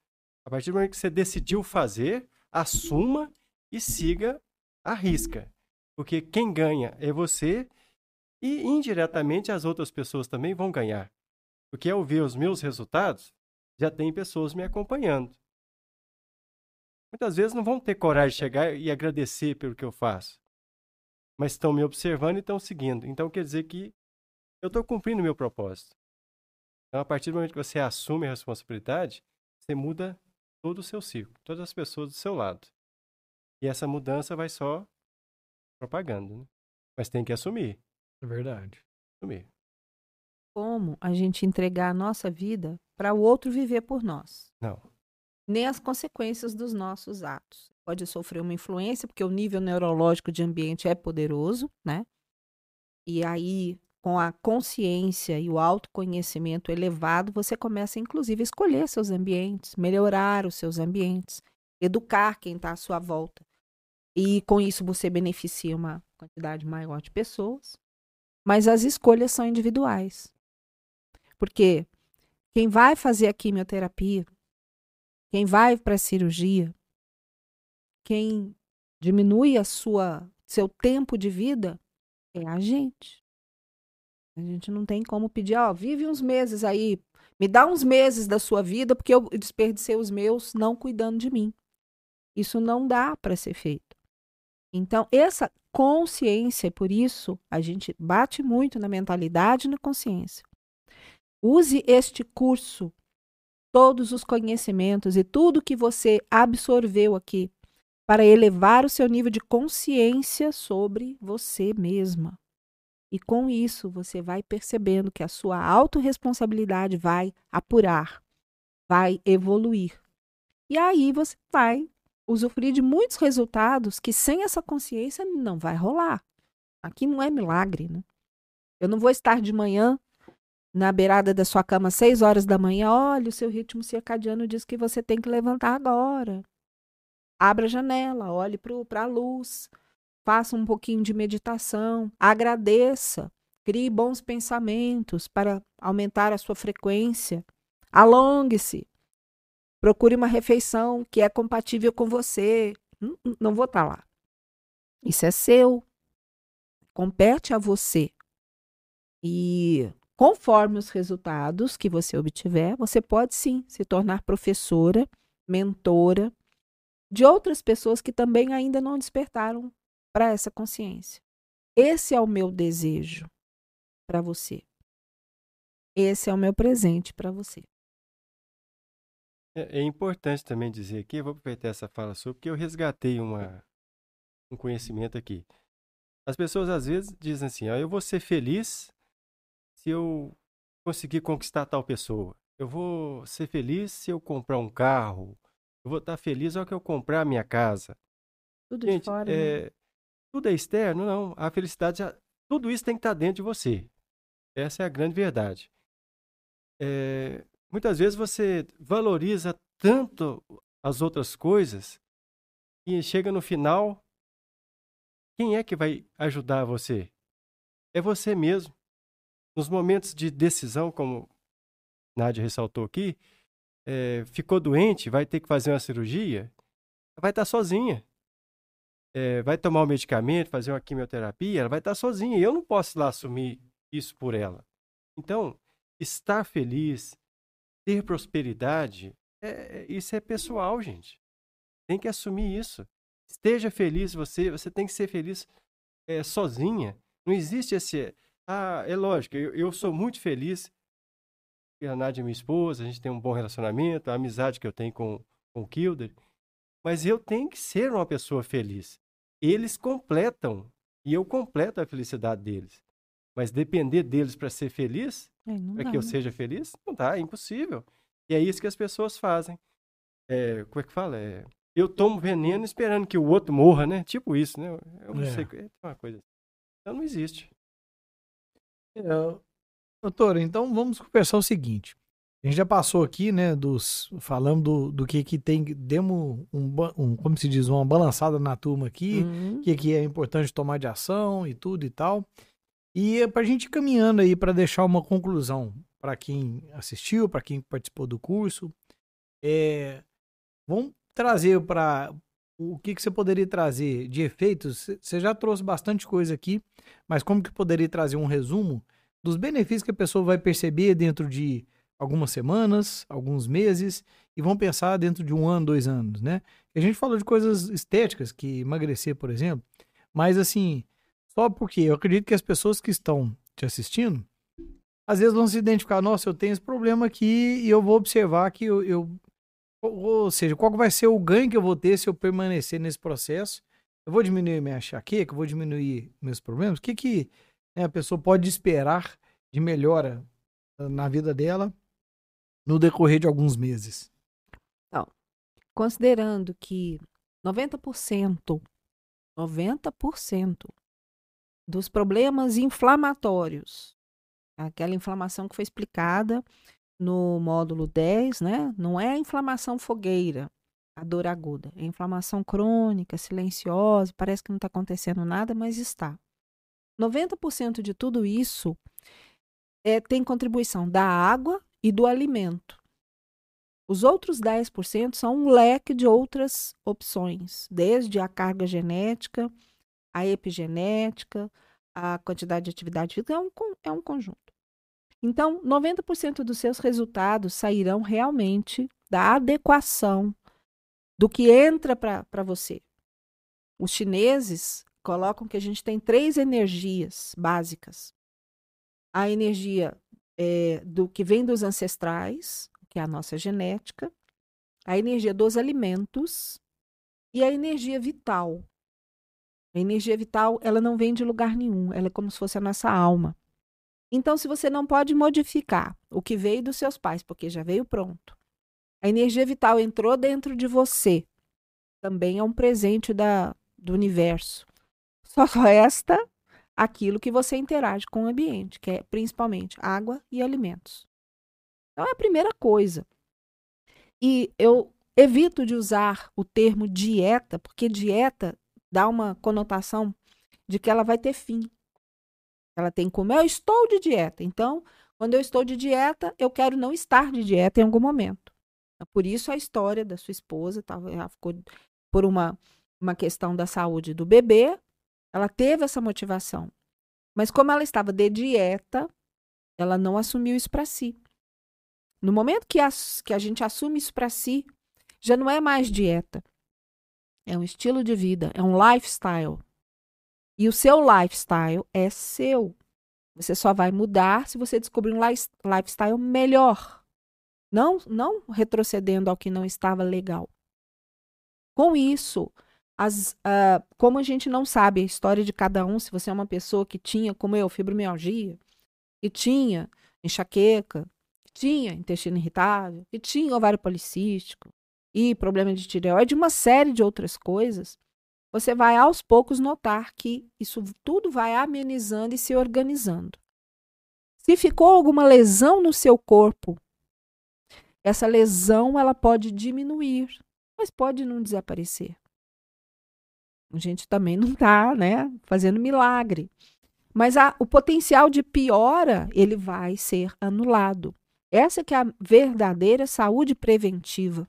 Speaker 3: a partir do momento que você decidiu fazer, assuma e siga a risca. Porque quem ganha é você e indiretamente as outras pessoas também vão ganhar. Porque ao ver os meus resultados, já tem pessoas me acompanhando. Muitas vezes não vão ter coragem de chegar e agradecer pelo que eu faço. Mas estão me observando e estão seguindo. Então quer dizer que eu estou cumprindo o meu propósito. Então, a partir do momento que você assume a responsabilidade, você muda todo o seu ciclo, todas as pessoas do seu lado. E essa mudança vai só propagando, né? Mas tem que assumir.
Speaker 1: É verdade.
Speaker 2: Como a gente entregar a nossa vida para o outro viver por nós?
Speaker 3: Não.
Speaker 2: Nem as consequências dos nossos atos. Pode sofrer uma influência, porque o nível neurológico de ambiente é poderoso, né? E aí, com a consciência e o autoconhecimento elevado, você começa, inclusive, a escolher seus ambientes, melhorar os seus ambientes, educar quem está à sua volta. E com isso você beneficia uma quantidade maior de pessoas. Mas as escolhas são individuais. Porque quem vai fazer a quimioterapia, quem vai para a cirurgia, quem diminui a sua seu tempo de vida é a gente. A gente não tem como pedir, ó, vive uns meses aí, me dá uns meses da sua vida porque eu desperdicei os meus não cuidando de mim. Isso não dá para ser feito. Então, essa consciência, por isso a gente bate muito na mentalidade e na consciência. Use este curso, todos os conhecimentos e tudo que você absorveu aqui para elevar o seu nível de consciência sobre você mesma. E com isso, você vai percebendo que a sua autorresponsabilidade vai apurar, vai evoluir. E aí você vai usufruir de muitos resultados que sem essa consciência não vai rolar. Aqui não é milagre, né? Eu não vou estar de manhã na beirada da sua cama seis horas da manhã. Olha, o seu ritmo circadiano diz que você tem que levantar agora. Abra a janela, olhe para a luz, faça um pouquinho de meditação, agradeça, crie bons pensamentos para aumentar a sua frequência, alongue-se, Procure uma refeição que é compatível com você. Não, vou estar tá lá. Isso é seu. Compete a você. E conforme os resultados que você obtiver, você pode sim se tornar professora, mentora de outras pessoas que também ainda não despertaram para essa consciência. Esse é o meu desejo para você. Esse é o meu presente para você.
Speaker 3: É, é importante também dizer aqui, eu vou aproveitar essa fala sua, porque eu resgatei uma, um conhecimento aqui. As pessoas às vezes dizem assim, ó, eu vou ser feliz se eu conseguir conquistar tal pessoa. Eu vou ser feliz se eu comprar um carro. Eu vou estar feliz ao que eu comprar a minha casa.
Speaker 2: Tudo Gente, de fora,
Speaker 3: é, né? Tudo é externo? Não. A felicidade, já, tudo isso tem que estar dentro de você. Essa é a grande verdade. É, Muitas vezes você valoriza tanto as outras coisas e chega no final, quem é que vai ajudar você? É você mesmo. Nos momentos de decisão, como Nádia ressaltou aqui, é, ficou doente, vai ter que fazer uma cirurgia, vai estar sozinha. É, vai tomar o um medicamento, fazer uma quimioterapia, ela vai estar sozinha. Eu não posso lá assumir isso por ela. Então, estar feliz, ter prosperidade, é, isso é pessoal, gente. Tem que assumir isso. Esteja feliz você, você tem que ser feliz é, sozinha. Não existe esse. Ah, é lógico, eu, eu sou muito feliz. A Nádia é minha esposa, a gente tem um bom relacionamento, a amizade que eu tenho com, com o Kilder. Mas eu tenho que ser uma pessoa feliz. Eles completam, e eu completo a felicidade deles. Mas depender deles para ser feliz, é, para que eu né? seja feliz, não dá, é impossível. E é isso que as pessoas fazem. É, como é que fala? É, eu tomo veneno esperando que o outro morra, né? Tipo isso, né? Eu não é. sei, é uma coisa. Assim. Então não existe.
Speaker 1: É, doutora, então vamos conversar o seguinte. A gente já passou aqui, né, dos falando do, do que que tem, demos um, um, como se diz, uma balançada na turma aqui,
Speaker 2: Uhum.
Speaker 1: o que que é importante tomar de ação e tudo e tal. E é pra gente ir caminhando aí para deixar uma conclusão para quem assistiu, para quem participou do curso. É, vamos trazer para o que que você poderia trazer de efeitos? Você já trouxe bastante coisa aqui, mas como que poderia trazer um resumo dos benefícios que a pessoa vai perceber dentro de algumas semanas, alguns meses, e vão pensar dentro de um ano, dois anos, né? A gente falou de coisas estéticas, que emagrecer, por exemplo, mas assim, só porque eu acredito que as pessoas que estão te assistindo, às vezes vão se identificar, nossa, eu tenho esse problema aqui e eu vou observar que eu, eu ou seja, qual vai ser o ganho que eu vou ter se eu permanecer nesse processo? Eu vou diminuir minha enxaqueca, eu vou diminuir meus problemas? O que que né, a pessoa pode esperar de melhora ah, na vida dela no decorrer de alguns meses?
Speaker 2: Considerando que 90%, 90% dos problemas inflamatórios, aquela inflamação que foi explicada no módulo 10, né? Não é a inflamação fogueira, a dor aguda, é inflamação crônica, silenciosa, parece que não está acontecendo nada, mas está. 90% de tudo isso é, tem contribuição da água e do alimento. Os outros 10% são um leque de outras opções, desde a carga genética, a epigenética, a quantidade de atividade física, é um, é um conjunto. Então, 90% dos seus resultados sairão realmente da adequação do que entra para você. Os chineses colocam que a gente tem três energias básicas. A energia eh, do que vem dos ancestrais, que é a nossa genética, a energia dos alimentos e a energia vital. A energia vital, ela não vem de lugar nenhum, ela é como se fosse a nossa alma. Então, se você não pode modificar o que veio dos seus pais, porque já veio pronto, a energia vital entrou dentro de você, também é um presente da, do universo. Só resta aquilo que você interage com o ambiente, que é principalmente água e alimentos. Então, é a primeira coisa. E eu evito de usar o termo dieta, porque dieta dá uma conotação de que ela vai ter fim. Ela tem como eu estou de dieta. Então, quando eu estou de dieta, eu quero não estar de dieta em algum momento. É Por isso a história da sua esposa, tava, ela ficou por uma, uma questão da saúde do bebê, ela teve essa motivação. Mas como ela estava de dieta, ela não assumiu isso para si. No momento que a, que a gente assume isso para si, já não é mais dieta. É um estilo de vida, é um lifestyle. E o seu lifestyle é seu. Você só vai mudar se você descobrir um life- lifestyle melhor. Não, não retrocedendo ao que não estava legal. Com isso, as, ah, como a gente não sabe a história de cada um, se você é uma pessoa que tinha, como eu, fibromialgia, e tinha enxaqueca, tinha intestino irritável, e tinha ovário policístico, e problema de tireoide, uma série de outras coisas, você vai aos poucos notar que isso tudo vai amenizando e se organizando. Se ficou alguma lesão no seu corpo, essa lesão ela pode diminuir, mas pode não desaparecer. A gente também não está né, fazendo milagre. Mas a- o potencial de piora, ele vai ser anulado. Essa que é a verdadeira saúde preventiva.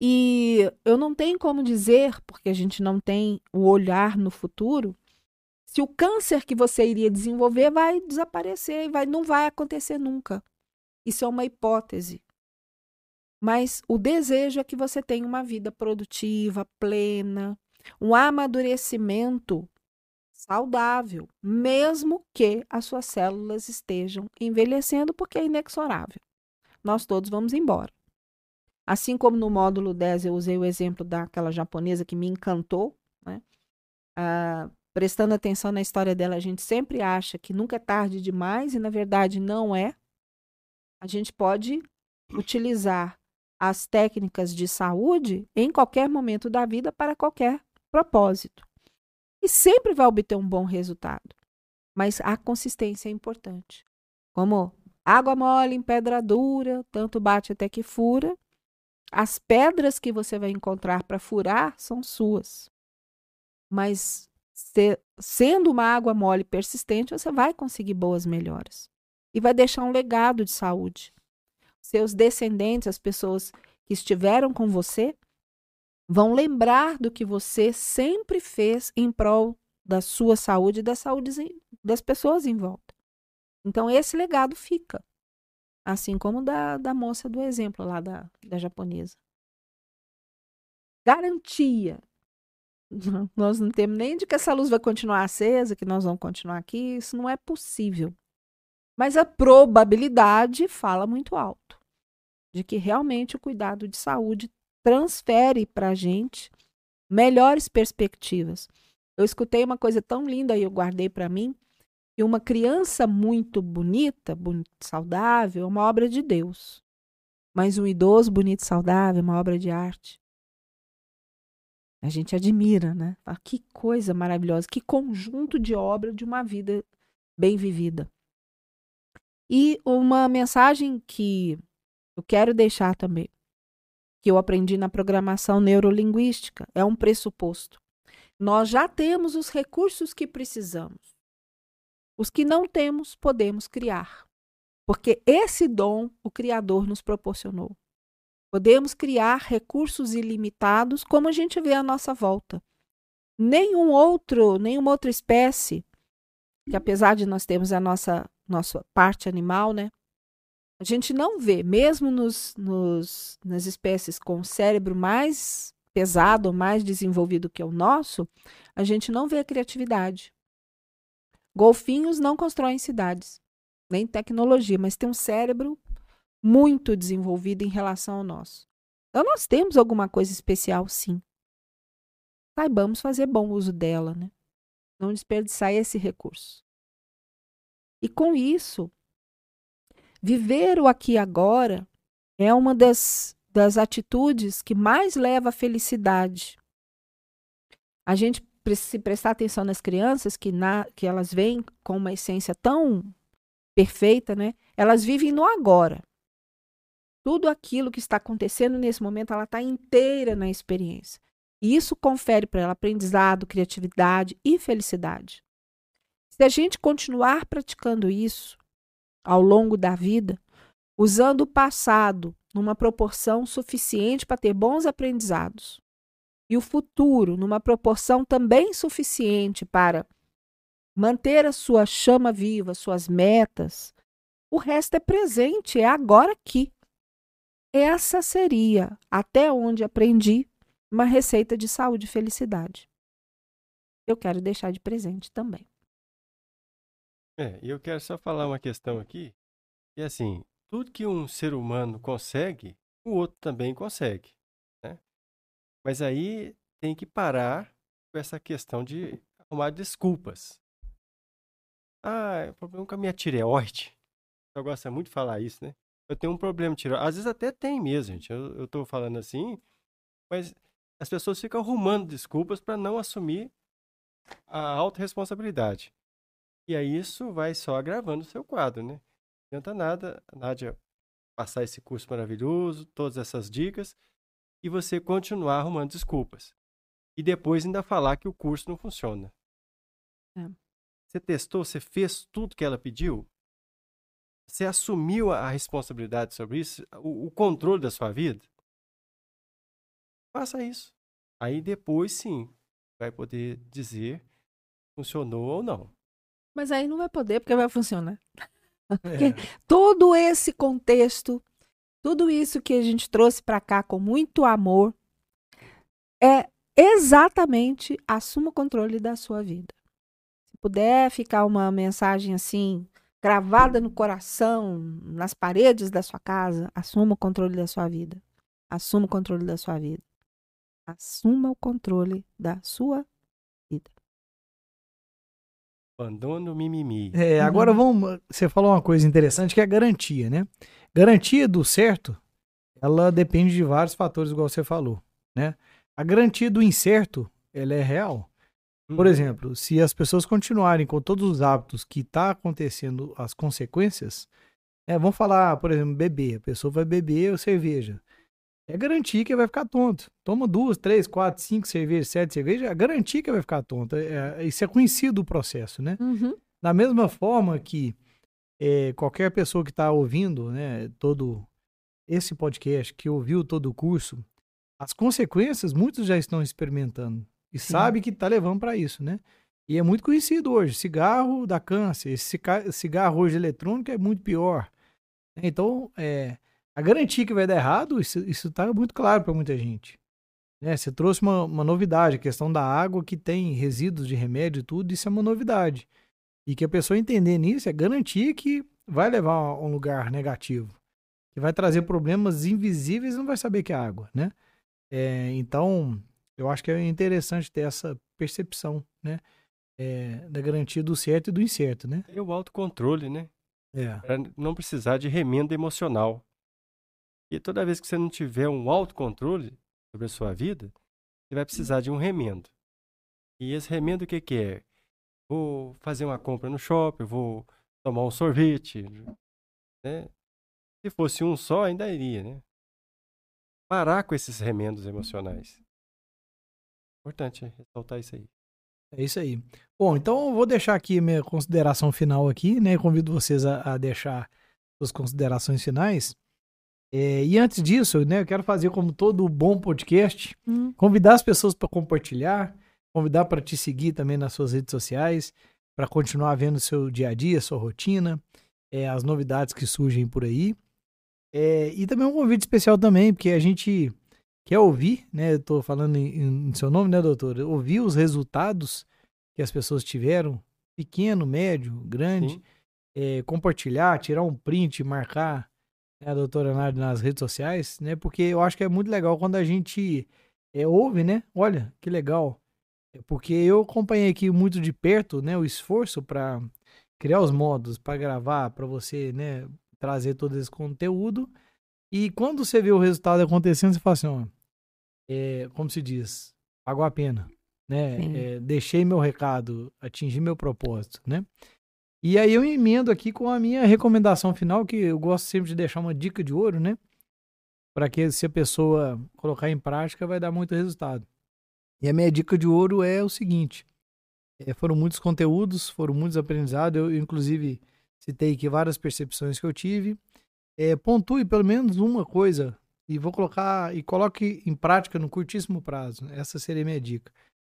Speaker 2: E eu não tenho como dizer, porque a gente não tem o olhar no futuro, se o câncer que você iria desenvolver vai desaparecer e vai, não vai acontecer nunca. Isso é uma hipótese. Mas o desejo é que você tenha uma vida produtiva, plena, um amadurecimento saudável, mesmo que as suas células estejam envelhecendo, porque é inexorável. Nós todos vamos embora. Assim como no módulo 10 eu usei o exemplo daquela japonesa que me encantou, né? Ah, prestando atenção na história dela, a gente sempre acha que nunca é tarde demais e na verdade não é. A gente pode utilizar as técnicas de saúde em qualquer momento da vida para qualquer propósito. E sempre vai obter um bom resultado. Mas a consistência é importante. Como Água mole em pedra dura, tanto bate até que fura. As pedras que você vai encontrar para furar são suas. Mas se, sendo uma água mole persistente, você vai conseguir boas melhoras. E vai deixar um legado de saúde. Seus descendentes, as pessoas que estiveram com você, vão lembrar do que você sempre fez em prol da sua saúde e da saúde das pessoas em volta. Então, esse legado fica. Assim como da, da moça do exemplo lá da, da japonesa. Garantia. Nós não temos nem de que essa luz vai continuar acesa, que nós vamos continuar aqui. Isso não é possível. Mas a probabilidade fala muito alto de que realmente o cuidado de saúde transfere para a gente melhores perspectivas. Eu escutei uma coisa tão linda e eu guardei para mim, que uma criança muito bonita, saudável, é uma obra de Deus. Mas um idoso bonito, saudável, é uma obra de arte. A gente admira, né? Que coisa maravilhosa, que conjunto de obra de uma vida bem vivida. E uma mensagem que eu quero deixar também, que eu aprendi na programação neurolinguística, é um pressuposto. Nós já temos os recursos que precisamos. Os que não temos, podemos criar. Porque esse dom o Criador nos proporcionou. Podemos criar recursos ilimitados como a gente vê à nossa volta. Nenhum outro, nenhuma outra espécie, que apesar de nós termos a nossa, nossa parte animal, né? A gente não vê, mesmo nos, nos, nas espécies com cérebro mais pesado, mais desenvolvido que o nosso, a gente não vê a criatividade. Golfinhos não constroem cidades, nem tecnologia, mas tem um cérebro muito desenvolvido em relação ao nosso. Então nós temos alguma coisa especial, sim. Saibamos fazer bom uso dela, né? Não desperdiçar esse recurso. E com isso, Viver o aqui e agora é uma das, das atitudes que mais leva à felicidade. A gente se prestar atenção nas crianças, que, na, que elas vêm com uma essência tão perfeita, né? Elas vivem no agora. Tudo aquilo que está acontecendo nesse momento, ela está inteira na experiência. E isso confere para ela aprendizado, criatividade e felicidade. Se a gente continuar praticando isso, ao longo da vida, usando o passado numa proporção suficiente para ter bons aprendizados e o futuro numa proporção também suficiente para manter a sua chama viva, suas metas, o resto é presente, é agora aqui. Essa seria, até onde aprendi, uma receita de saúde e felicidade. Eu quero deixar de presente também.
Speaker 3: É, e eu quero só falar uma questão aqui, que é assim, tudo que um ser humano consegue, o outro também consegue? Mas aí tem que parar com essa questão de arrumar desculpas. Ah, é problema com a minha tireoide. Eu gosto muito de falar isso, né? Eu tenho um problema de tireoide. Às vezes até tem mesmo, gente. Eu, eu tô falando assim, mas as pessoas ficam arrumando desculpas para não assumir a autorresponsabilidade. E aí isso vai só agravando o seu quadro, né? Não adianta nada, Nádia, passar esse curso maravilhoso, todas essas dicas, e você continuar arrumando desculpas. E depois ainda falar que o curso não funciona. É. Você testou, você fez tudo que ela pediu? Você assumiu a responsabilidade sobre isso, o, o controle da sua vida? Faça isso. Aí depois sim, vai poder dizer funcionou ou não.
Speaker 2: Mas aí não vai poder, porque vai funcionar. É. Todo esse contexto, tudo isso que a gente trouxe para cá com muito amor, é exatamente assuma o controle da sua vida. Se puder ficar uma mensagem assim, gravada no coração, nas paredes da sua casa, assuma o controle da sua vida. Assuma o controle da sua vida. Assuma o controle da sua vida.
Speaker 3: Abandono mimimi.
Speaker 1: É, agora vamos. Você falou uma coisa interessante que é a garantia, né? Garantia do certo, ela depende de vários fatores, igual você falou, né? A garantia do incerto, ela é real. Por uhum. exemplo, se as pessoas continuarem com todos os hábitos que está acontecendo, as consequências, É, vamos falar, por exemplo, beber. A pessoa vai beber cerveja. É garantir que vai ficar tonto. Toma duas, três, quatro, cinco cervejas, sete cervejas, é garantir que vai ficar tonto. É, é, isso é conhecido o processo, né?
Speaker 2: Uhum.
Speaker 1: Da mesma forma que é, qualquer pessoa que está ouvindo, né, todo esse podcast, que ouviu todo o curso, as consequências muitos já estão experimentando e
Speaker 2: Sim.
Speaker 1: sabe que está levando para isso, né? E é muito conhecido hoje. Cigarro dá câncer. Esse cigarro hoje eletrônico é muito pior. Então, é, a garantia que vai dar errado, isso está muito claro para muita gente. Né? Você trouxe uma, uma novidade, a questão da água que tem resíduos de remédio e tudo, isso é uma novidade. E que a pessoa entender nisso é garantir que vai levar a um lugar negativo. Que vai trazer problemas invisíveis e não vai saber que é água, né? É, então, eu acho que é interessante ter essa percepção, né? É, da garantia do certo e do incerto, né?
Speaker 3: E o autocontrole, né?
Speaker 1: É.
Speaker 3: Para não precisar de remenda emocional. E toda vez que você não tiver um autocontrole sobre a sua vida, você vai precisar de um remendo. E esse remendo o que, que é? Vou fazer uma compra no shopping, vou tomar um sorvete. Né? Se fosse um só, ainda iria, né? Parar com esses remendos emocionais. Importante ressaltar isso aí.
Speaker 1: É isso aí. Bom, então eu vou deixar aqui minha consideração final aqui, né? Convido vocês a, a deixar suas considerações finais. É, e antes disso, né, eu quero fazer como todo bom podcast,
Speaker 2: Hum.
Speaker 1: convidar as pessoas para compartilhar, convidar para te seguir também nas suas redes sociais, para continuar vendo o seu dia a dia, sua rotina, é, as novidades que surgem por aí. É, e também um convite especial também, porque a gente quer ouvir, né? Eu tô falando em, em seu nome, né, doutor? Ouvir os resultados que as pessoas tiveram, pequeno, médio, grande, é, compartilhar, tirar um print, marcar né, a doutora Nádia nas redes sociais, né? Porque eu acho que é muito legal quando a gente é, ouve, né? Olha, que legal. Porque eu acompanhei aqui muito de perto, né, o esforço para criar os modos, para gravar, para você, né, trazer todo esse conteúdo. E quando você vê o resultado acontecendo, você fala assim, ó, é, como se diz, pagou a pena, né? É, deixei meu recado, atingi meu propósito, né? E aí eu emendo aqui com a minha recomendação final, que eu gosto sempre de deixar uma dica de ouro, né? Para que se a pessoa colocar em prática, vai dar muito resultado. E a minha dica de ouro é o seguinte: é, foram muitos conteúdos, foram muitos aprendizados. Eu, inclusive, citei aqui várias percepções que eu tive. É, pontue pelo menos uma coisa e vou colocar e coloque em prática no curtíssimo prazo. Essa seria a minha dica.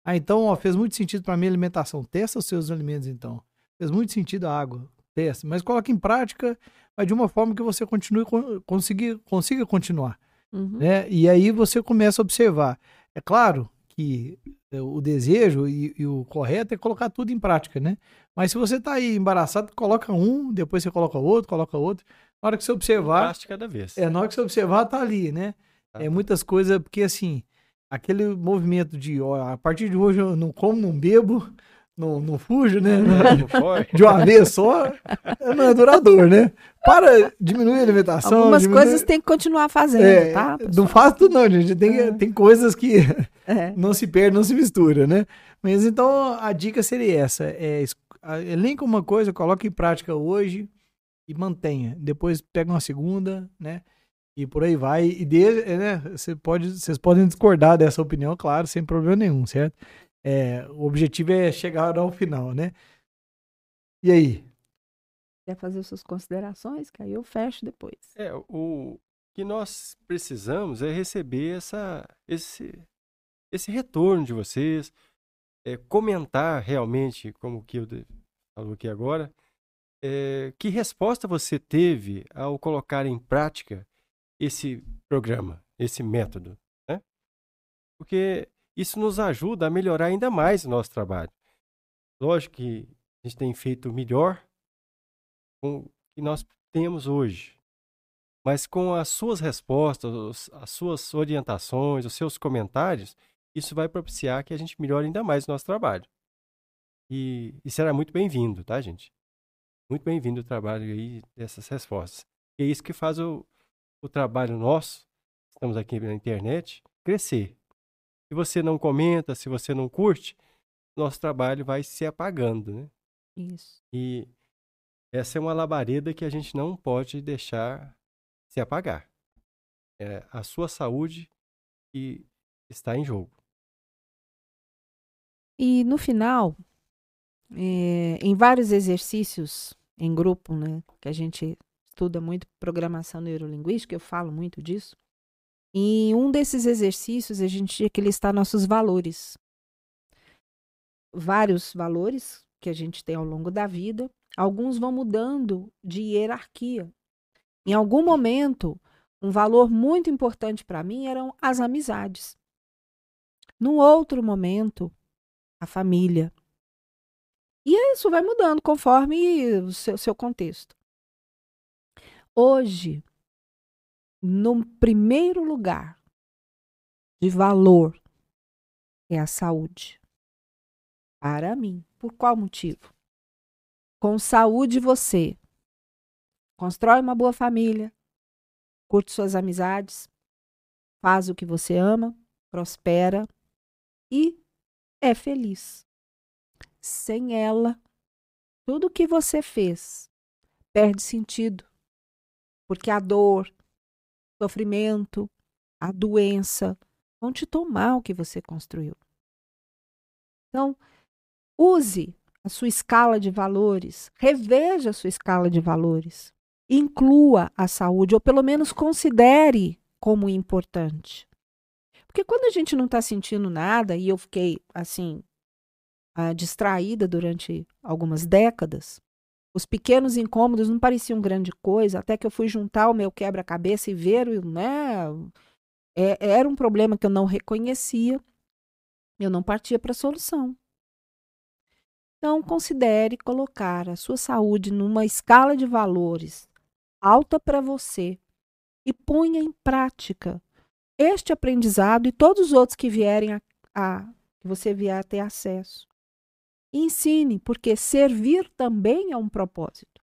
Speaker 1: Ah, então, ó, fez muito sentido para mim a alimentação. Testa os seus alimentos, então. Fez muito sentido a água. Testa. Mas coloque em prática, mas de uma forma que você continue con- consiga, consiga continuar
Speaker 2: Uhum.
Speaker 1: né? E aí você começa a observar. É claro que é, o desejo e, e o correto é colocar tudo em prática, né? Mas se você tá aí embaraçado, coloca um, depois você coloca outro, coloca outro. Na hora que você observar,
Speaker 3: cada vez.
Speaker 1: é, na hora que você observar, tá ali, né?
Speaker 3: Tá.
Speaker 1: É muitas coisas, porque assim, aquele movimento de, ó, a partir de hoje eu não como, não bebo, não, não fujo, né?
Speaker 3: Não foi?
Speaker 1: De uma vez só, não é duradouro, né? Para diminuir a alimentação.
Speaker 2: Algumas
Speaker 1: diminui-
Speaker 2: coisas tem que continuar fazendo,
Speaker 1: é,
Speaker 2: tá?
Speaker 1: não faz tudo não, gente. Tem,
Speaker 2: É.
Speaker 1: tem coisas que
Speaker 2: É.
Speaker 1: não se perde, não se mistura, né? Mas então a dica seria essa: é, elenca uma coisa, coloque em prática hoje e mantenha. Depois pega uma segunda, né? E por aí vai. E de, é, né? Você pode, vocês podem discordar dessa opinião, claro, sem problema nenhum, certo? É, o objetivo é chegar ao final, né? E aí?
Speaker 2: Quer fazer suas considerações? Que aí eu fecho depois.
Speaker 3: É, o que nós precisamos é receber essa, esse, esse retorno de vocês, é, comentar realmente, como o Kilder falou aqui agora, é, que resposta você teve ao colocar em prática esse programa, esse método, né? Porque isso nos ajuda a melhorar ainda mais o nosso trabalho. Lógico que a gente tem feito melhor com o que nós temos hoje. Mas com as suas respostas, os- as suas orientações, os seus comentários, isso vai propiciar que a gente melhore ainda mais o nosso trabalho. E, e será muito bem-vindo, tá, gente? Muito bem-vindo o trabalho aí dessas respostas. E é isso que faz o, o trabalho nosso, estamos aqui na internet, crescer. Se você não comenta, se você não curte, nosso trabalho vai se apagando, né?
Speaker 2: Isso.
Speaker 3: E essa é uma labareda que a gente não pode deixar se apagar. É a sua saúde que está em jogo.
Speaker 2: E no final, é, em vários exercícios em grupo, né, que a gente estuda muito programação neurolinguística, eu falo muito disso. E um desses exercícios a gente tinha que listar nossos valores. Vários valores que a gente tem ao longo da vida, alguns vão mudando de hierarquia. Em algum momento, um valor muito importante para mim eram as amizades. Num outro momento, a família. E isso vai mudando conforme o seu, seu contexto. Hoje, no primeiro lugar de valor é a saúde. Para mim. Por qual motivo? Com saúde você constrói uma boa família, curte suas amizades, faz o que você ama, prospera e é feliz. Sem ela, tudo o que você fez perde sentido. Porque a dor, sofrimento, a doença vão te tomar o que você construiu. Então, use a sua escala de valores, reveja a sua escala de valores, inclua a saúde, ou pelo menos considere como importante. Porque quando a gente não está sentindo nada, e eu fiquei assim, uh, distraída durante algumas décadas, os pequenos incômodos não pareciam grande coisa, até que eu fui juntar o meu quebra-cabeça e ver, né? É, era um problema que eu não reconhecia, eu não partia para a solução. Então, considere colocar a sua saúde numa escala de valores alta para você e ponha em prática este aprendizado e todos os outros que vierem a, a que você vier a ter acesso. Ensine, porque servir também é um propósito.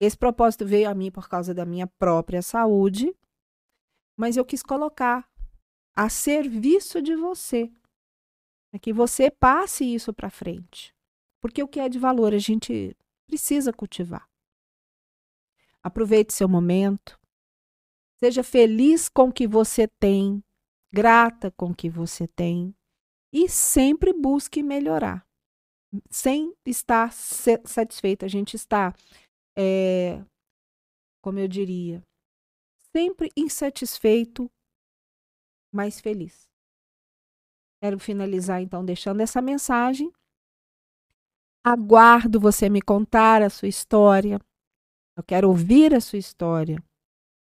Speaker 2: Esse propósito veio a mim por causa da minha própria saúde, mas eu quis colocar a serviço de você, para que você passe isso para frente. Porque o que é de valor a gente precisa cultivar. Aproveite seu momento. Seja feliz com o que você tem, grata com o que você tem e sempre busque melhorar sem estar satisfeito. A gente está, é, como eu diria, sempre insatisfeito, mas feliz. Quero finalizar então deixando essa mensagem. Aguardo você me contar a sua história. Eu quero ouvir a sua história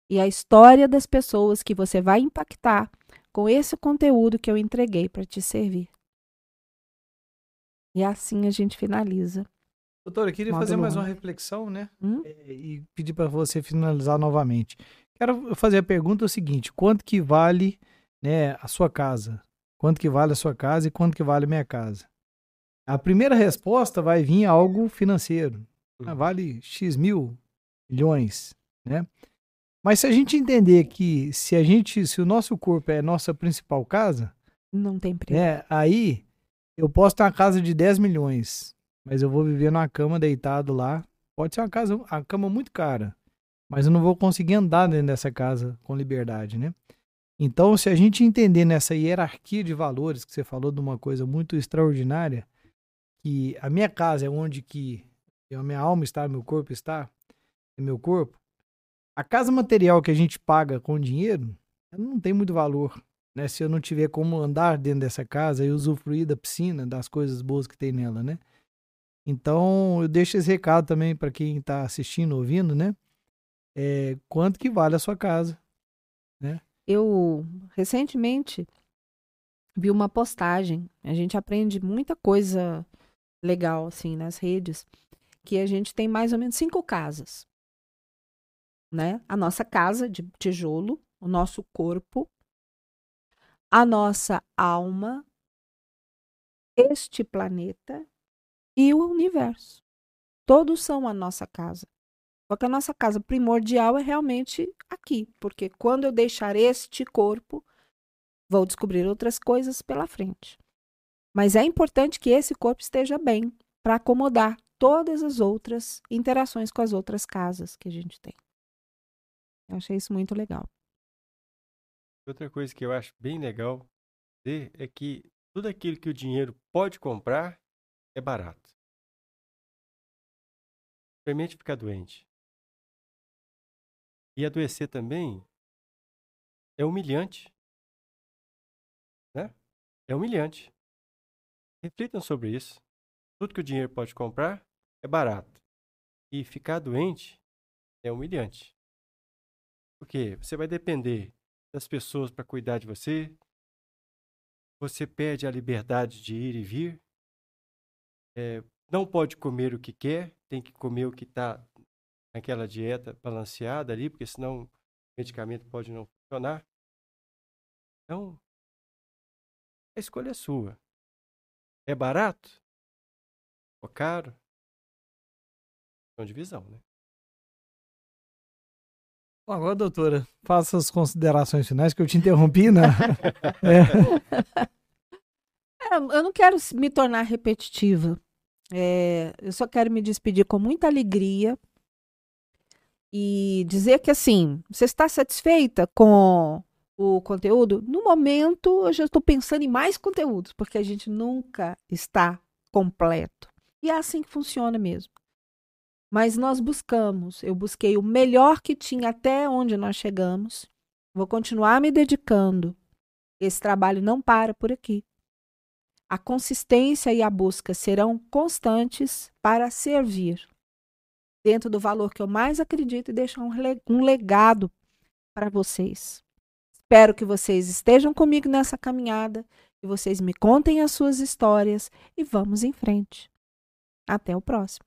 Speaker 2: e a história das pessoas que você vai impactar com esse conteúdo que eu entreguei para te servir. E assim a gente finaliza.
Speaker 1: Doutora, eu queria fazer mais uma reflexão, né? Hum? É, e pedir para você finalizar novamente. Quero fazer a pergunta o seguinte: quanto que vale né, a sua casa? Quanto que vale a sua casa e quanto que vale a minha casa? A primeira resposta vai vir algo financeiro. Uhum. Vale X mil milhões, né? Mas se a gente entender que se a gente, se o nosso corpo é nossa principal casa,
Speaker 2: não tem preço.
Speaker 1: Né, aí eu posso ter uma casa de 10 milhões, mas eu vou viver numa cama deitado lá. Pode ser uma casa, uma cama muito cara, mas eu não vou conseguir andar dentro dessa casa com liberdade, né? Então, se a gente entender nessa hierarquia de valores que você falou de uma coisa muito extraordinária, que a minha casa é onde que a minha alma está, meu corpo está, é meu corpo. A casa material que a gente paga com dinheiro não tem muito valor né? Se eu não tiver como andar dentro dessa casa e usufruir da piscina, das coisas boas que tem nela, né? Então, eu deixo esse recado também para quem está assistindo, ouvindo, né? É, quanto que vale a sua casa, né?
Speaker 2: Eu, recentemente, vi uma postagem. A gente aprende muita coisa legal, assim, nas redes. Que a gente tem mais ou menos cinco casas, né? A nossa casa de tijolo, o nosso corpo, a nossa alma, este planeta e o universo. Todos são a nossa casa. Só que a nossa casa primordial é realmente aqui, porque quando eu deixar este corpo, vou descobrir outras coisas pela frente. Mas é importante que esse corpo esteja bem para acomodar todas as outras interações com as outras casas que a gente tem. Eu achei isso muito legal.
Speaker 3: Outra coisa que eu acho bem legal dizer é que tudo aquilo que o dinheiro pode comprar é barato. Experimente ficar doente. E adoecer também é humilhante. Né? É humilhante. Reflitam sobre isso. Tudo que o dinheiro pode comprar é barato. E ficar doente é humilhante. Porque você vai depender das pessoas para cuidar de você. Você perde a liberdade de ir e vir. É, não pode comer o que quer, tem que comer o que está naquela dieta balanceada ali, porque senão o medicamento pode não funcionar. Então, a escolha é sua. É barato? Ou caro? É uma divisão, né?
Speaker 1: Agora, doutora, faça as considerações finais, que eu te interrompi, né? é.
Speaker 2: É, eu não quero me tornar repetitiva. É, eu só quero me despedir com muita alegria e dizer que, assim, você está satisfeita com o conteúdo? No momento, eu já estou pensando em mais conteúdos, porque a gente nunca está completo. E é assim que funciona mesmo. Mas nós buscamos, eu busquei o melhor que tinha até onde nós chegamos. Vou continuar me dedicando. Esse trabalho não para por aqui. A consistência e a busca serão constantes para servir dentro do valor que eu mais acredito e deixar um legado para vocês. Espero que vocês estejam comigo nessa caminhada, que vocês me contem as suas histórias e vamos em frente. Até o próximo.